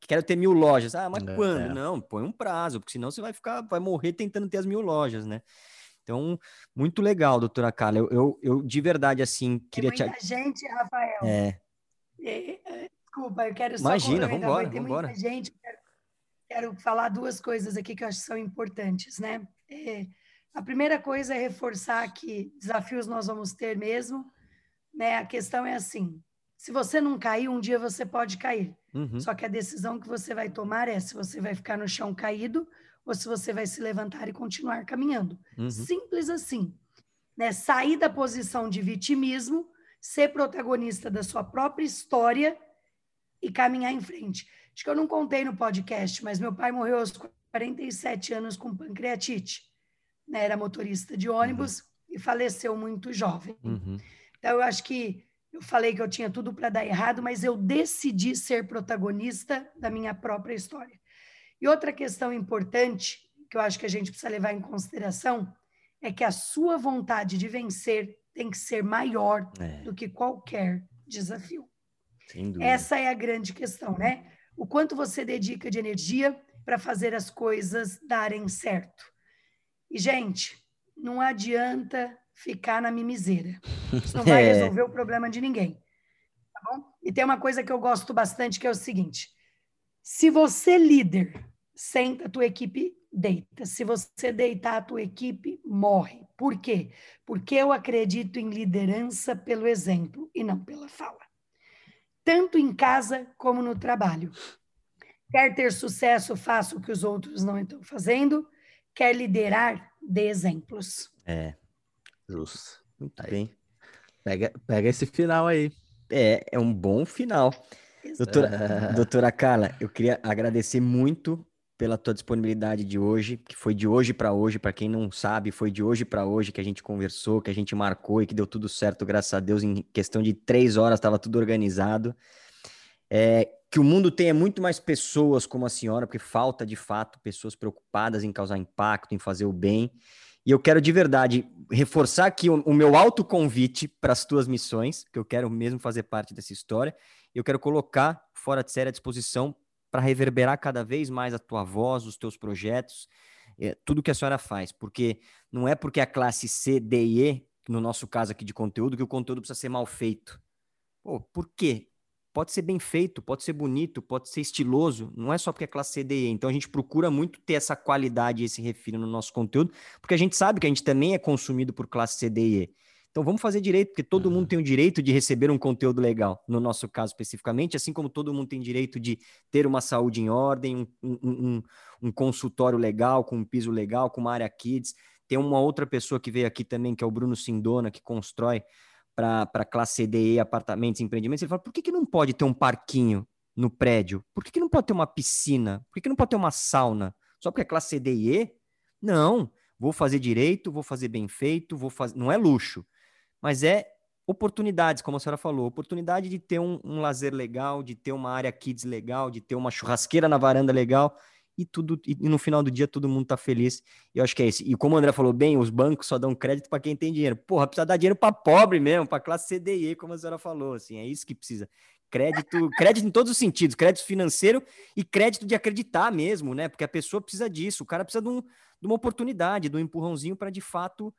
quero ter mil lojas. Ah, mas é, quando? É. Não, põe um prazo, porque senão você vai ficar, vai morrer tentando ter as mil lojas, né? Então, muito legal, doutora Carla. Eu, eu, eu de verdade, assim, queria tem muita te... gente, Rafael. É. desculpa, eu quero só... Imagina, vamos embora, vamos embora. muita gente, quero, quero, falar duas coisas aqui que eu acho que são importantes, né? É, a primeira coisa é reforçar que desafios nós vamos ter mesmo, né? A questão é assim: se você não cair, um dia você pode cair. Uhum. Só que a decisão que você vai tomar é se você vai ficar no chão caído ou se você vai se levantar e continuar caminhando. Uhum. Simples assim. Né? Sair da posição de vitimismo, ser protagonista da sua própria história e caminhar em frente. Acho que eu não contei no podcast, mas meu pai morreu aos 47 anos com pancreatite. Né? Era motorista de ônibus uhum. e faleceu muito jovem. Uhum. Então, eu acho que eu falei que eu tinha tudo para dar errado, mas eu decidi ser protagonista da minha própria história. E outra questão importante, que eu acho que a gente precisa levar em consideração, é que a sua vontade de vencer tem que ser maior é. do que qualquer desafio. Essa é a grande questão, né? O quanto você dedica de energia para fazer as coisas darem certo. E, gente, não adianta ficar na mimiseira. Isso não vai é. resolver o problema de ninguém. Tá bom? E tem uma coisa que eu gosto bastante, que é o seguinte: se você líder, senta a tua equipe deita. Se você deitar a tua equipe, morre. Por quê? Porque eu acredito em liderança pelo exemplo e não pela fala. Tanto em casa como no trabalho. Quer ter sucesso, faça o que os outros não estão fazendo. Quer liderar, dê exemplos. É, Justo. Muito aí. bem. Pega, pega esse final aí. É, é um bom final. Doutora, doutora Carla, eu queria agradecer muito pela tua disponibilidade de hoje, que foi de hoje para hoje, para quem não sabe, foi de hoje para hoje que a gente conversou, que a gente marcou e que deu tudo certo, graças a Deus, em questão de três horas estava tudo organizado. É, que o mundo tenha muito mais pessoas como a senhora, porque falta de fato pessoas preocupadas em causar impacto, em fazer o bem. E eu quero de verdade reforçar aqui o, o meu autoconvite para as tuas missões, que eu quero mesmo fazer parte dessa história. Eu quero colocar fora de série à disposição para reverberar cada vez mais a tua voz, os teus projetos, é, tudo que a senhora faz, porque não é porque a classe C, D e E, no nosso caso aqui de conteúdo, que o conteúdo precisa ser mal feito. Pô, por quê? Pode ser bem feito, pode ser bonito, pode ser estiloso, não é só porque é classe C, D, E. Então a gente procura muito ter essa qualidade e esse refino no nosso conteúdo, porque a gente sabe que a gente também é consumido por classe C, D e E. Então vamos fazer direito, porque todo uhum. mundo tem o direito de receber um conteúdo legal, no nosso caso especificamente, assim como todo mundo tem direito de ter uma saúde em ordem, um, um, um, um consultório legal, com um piso legal, com uma área kids. Tem uma outra pessoa que veio aqui também, que é o Bruno Sindona, que constrói para classe D, apartamentos, empreendimentos, ele fala, por que, que não pode ter um parquinho no prédio? Por que, que não pode ter uma piscina? Por que, que não pode ter uma sauna? Só porque é classe D e E? Não, vou fazer direito, vou fazer bem feito, vou fazer... Não é luxo, mas é oportunidades, como a senhora falou, oportunidade de ter um, um lazer legal, de ter uma área kids legal, de ter uma churrasqueira na varanda legal, e tudo e no final do dia todo mundo tá feliz. Eu acho que é isso. E como o André falou bem, os bancos só dão crédito para quem tem dinheiro. Porra, precisa dar dinheiro para pobre mesmo, para classe CDE, como a senhora falou, assim, é isso que precisa. Crédito, crédito em todos os sentidos, crédito financeiro e crédito de acreditar mesmo, né? Porque a pessoa precisa disso, o cara precisa de, um, de uma oportunidade, de um empurrãozinho para de fato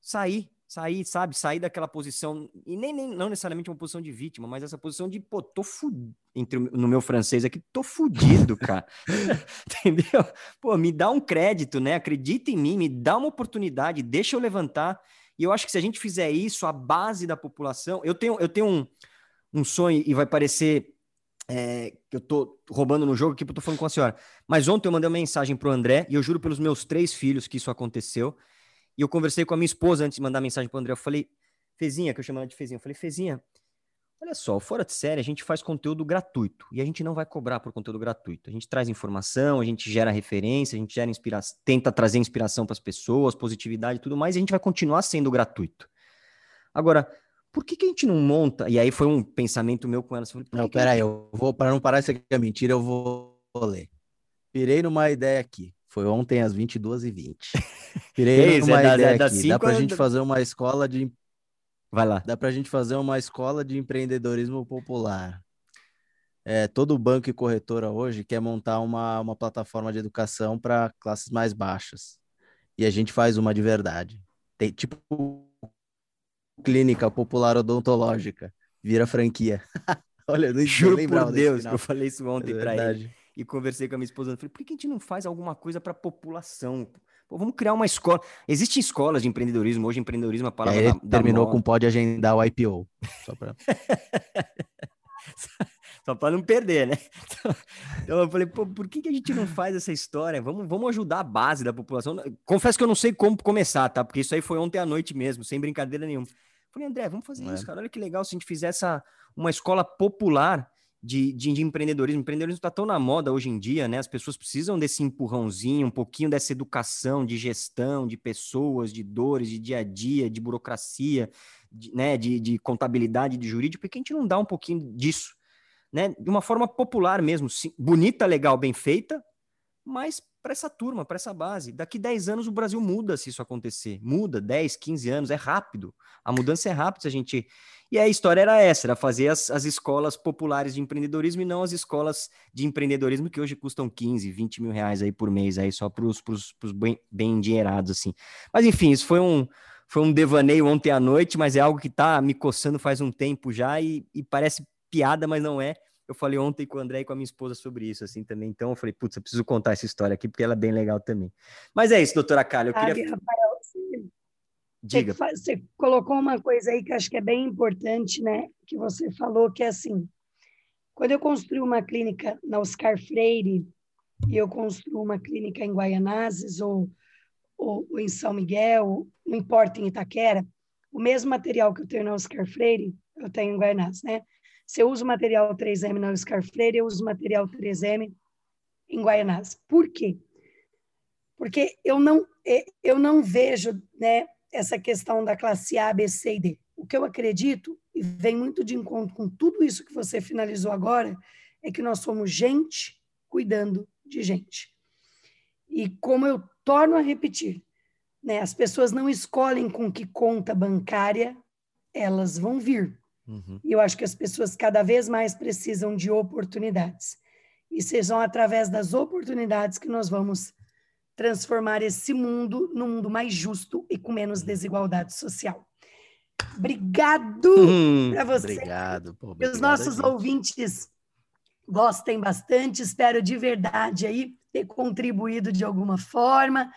sair, sair, sabe? Sair daquela posição, e nem, nem não necessariamente uma posição de vítima, mas essa posição de, pô, tô fudido, entre, no meu francês aqui, tô fudido, cara. Entendeu? Pô, me dá um crédito, né? Acredita em mim, me dá uma oportunidade, deixa eu levantar. E eu acho que se a gente fizer isso, a base da população. Eu tenho, eu tenho um, um sonho, e vai parecer é, que eu tô roubando no jogo aqui, porque eu tô falando com a senhora. Mas ontem eu mandei uma mensagem pro André, e eu juro pelos meus três filhos que isso aconteceu. E eu conversei com a minha esposa antes de mandar mensagem pro André. Eu falei, Fezinha, que eu chamo ela de Fezinha, eu falei, Fezinha, olha só, fora de série, a gente faz conteúdo gratuito. E a gente não vai cobrar por conteúdo gratuito. A gente traz informação, a gente gera referência, a gente gera inspiração, tenta trazer inspiração para as pessoas, positividade e tudo mais, e a gente vai continuar sendo gratuito. Agora, por que, que a gente não monta? E aí foi um pensamento meu com ela. Falei, não, peraí, gente... eu vou, para não parar isso aqui é mentira, eu vou, vou ler. Pirei numa ideia aqui. Foi ontem às 22h20. Pirei numa é ideia da, aqui. Dá para a gente fazer uma escola de. Vai lá. Dá para a gente fazer uma escola de empreendedorismo popular. É, todo banco e corretora hoje quer montar uma, uma plataforma de educação para classes mais baixas. E a gente faz uma de verdade. Tem tipo clínica popular odontológica, vira franquia. Olha, não Juro por Deus, eu falei isso ontem é para ele. E conversei com a minha esposa, falei, por que a gente não faz alguma coisa para a população? Pô, vamos criar uma escola. Existem escolas de empreendedorismo, hoje empreendedorismo é a palavra da, da terminou moda. com pode agendar o IPO. Só para só para não perder, né? Então eu falei, pô, por que, que a gente não faz essa história? Vamos, vamos ajudar a base da população. Confesso que eu não sei como começar, tá? Porque isso aí foi ontem à noite mesmo, sem brincadeira nenhuma. Falei, André, vamos fazer é. isso, cara. Olha que legal se a gente fizesse uma escola popular de, de, de empreendedorismo. Empreendedorismo está tão na moda hoje em dia, né? As pessoas precisam desse empurrãozinho, um pouquinho dessa educação de gestão, de pessoas, de dores, de dia a dia, de burocracia, de, né? de, de contabilidade, de jurídico. Por que a gente não dá um pouquinho disso? né, de uma forma popular mesmo, sim, bonita, legal, bem feita, mas para essa turma, para essa base. Daqui 10 anos o Brasil muda se isso acontecer. Muda, 10, 15 anos, é rápido. A mudança é rápida se a gente. E a história era essa: era fazer as, as escolas populares de empreendedorismo e não as escolas de empreendedorismo que hoje custam 15, 20 mil reais aí por mês, aí só para os bem, bem endinheirados, assim. Mas enfim, isso foi um. Foi um devaneio ontem à noite, mas é algo que está me coçando faz um tempo já e, e parece piada, mas não é. Eu falei ontem com o André e com a minha esposa sobre isso, assim, também. Então, eu falei, putz, eu preciso contar essa história aqui, porque ela é bem legal também. Mas é isso, doutora Calha, eu Sabe, queria... Rafael, você... Diga. Você colocou uma coisa aí que acho que é bem importante, né? Que você falou que é assim, quando eu construí uma clínica na Oscar Freire e eu construo uma clínica em Guaianazes ou, ou, ou em São Miguel, não importa em Itaquera, o mesmo material que eu tenho na Oscar Freire, eu tenho em Guaianazes, né? Se eu uso material 3M na Oscar Freire, eu uso material 3M em Guaianás. Por quê? Porque eu não, eu não vejo né, essa questão da classe A, B, C e D. O que eu acredito, e vem muito de encontro com tudo isso que você finalizou agora, é que nós somos gente cuidando de gente. E como eu torno a repetir, né, as pessoas não escolhem com que conta bancária elas vão vir. Uhum. E eu acho que as pessoas cada vez mais precisam de oportunidades. E sejam através das oportunidades que nós vamos transformar esse mundo num mundo mais justo e com menos desigualdade social. Obrigado hum, para você. Obrigado. Pô, obrigado os nossos ouvintes gostem bastante. Espero de verdade aí ter contribuído de alguma forma.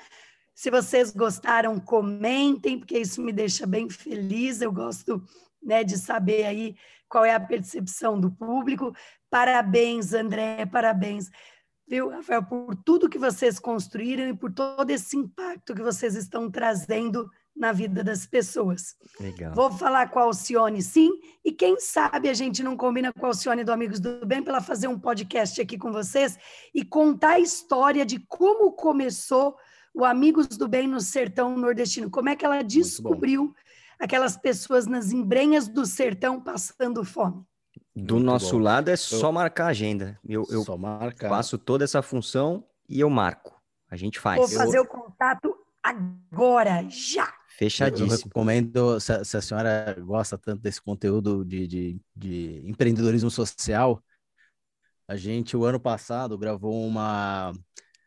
Se vocês gostaram, comentem, porque isso me deixa bem feliz. Eu gosto né, de saber aí qual é a percepção do público. Parabéns, André, parabéns. Viu, Rafael, por tudo que vocês construíram e por todo esse impacto que vocês estão trazendo na vida das pessoas. Legal. Vou falar com a Alcione, sim, e quem sabe a gente não combina com a Alcione do Amigos do Bem para ela fazer um podcast aqui com vocês e contar a história de como começou o Amigos do Bem no Sertão Nordestino, como é que ela descobriu aquelas pessoas nas embrenhas do sertão passando fome. Do Muito nosso bom. lado é só eu, marcar a agenda. Eu, eu faço toda essa função e eu marco. A gente faz. Vou fazer eu... o contato agora, já. Fechadíssimo. Eu recomendo, se, se a senhora gosta tanto desse conteúdo de, de, de empreendedorismo social, a gente, o ano passado, gravou uma,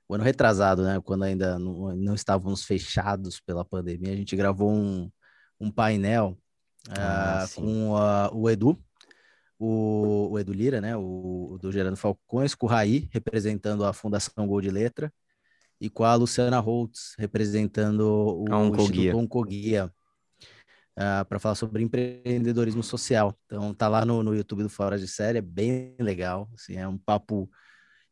o ano retrasado, né? Quando ainda não, não, estávamos fechados pela pandemia, a gente gravou um, um painel ah, uh, com uh, o Edu, o, o, Edu Lira, né, o, o do Gerando Falcões, com o Raí, representando a Fundação Gol de Letra, e com a Luciana Holtz, representando o a Oncoguia. Oncoguia. uh, para falar sobre empreendedorismo social. Então tá lá no, no YouTube do Fora de Série, é bem legal, assim, é um papo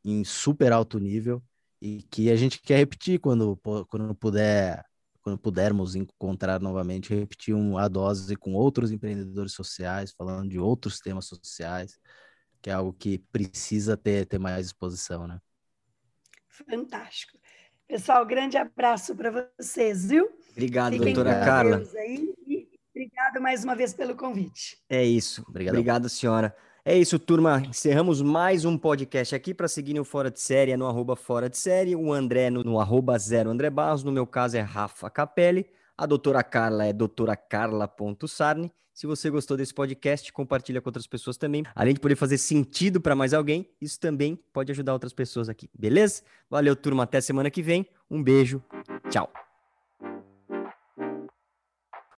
em super alto nível e que a gente quer repetir quando, quando puder quando pudermos encontrar novamente, repetir um, a dose com outros empreendedores sociais, falando de outros temas sociais, que é algo que precisa ter, ter mais exposição, né? Fantástico. Pessoal, grande abraço para vocês, viu? Obrigado, Fiquem doutora Carla. Aí, obrigado mais uma vez pelo convite. É isso. Obrigado, Obrigado senhora. É isso, turma. Encerramos mais um podcast aqui. Para seguir o Fora de Série é no arroba Fora de Série, o André no, no arroba Zero André Barros, no meu caso é Rafa Capelli, a doutora Carla é doutora Carla.sarni. Se você gostou desse podcast, compartilha com outras pessoas também. Além de poder fazer sentido para mais alguém, isso também pode ajudar outras pessoas aqui, beleza? Valeu, turma. Até semana que vem. Um beijo. Tchau.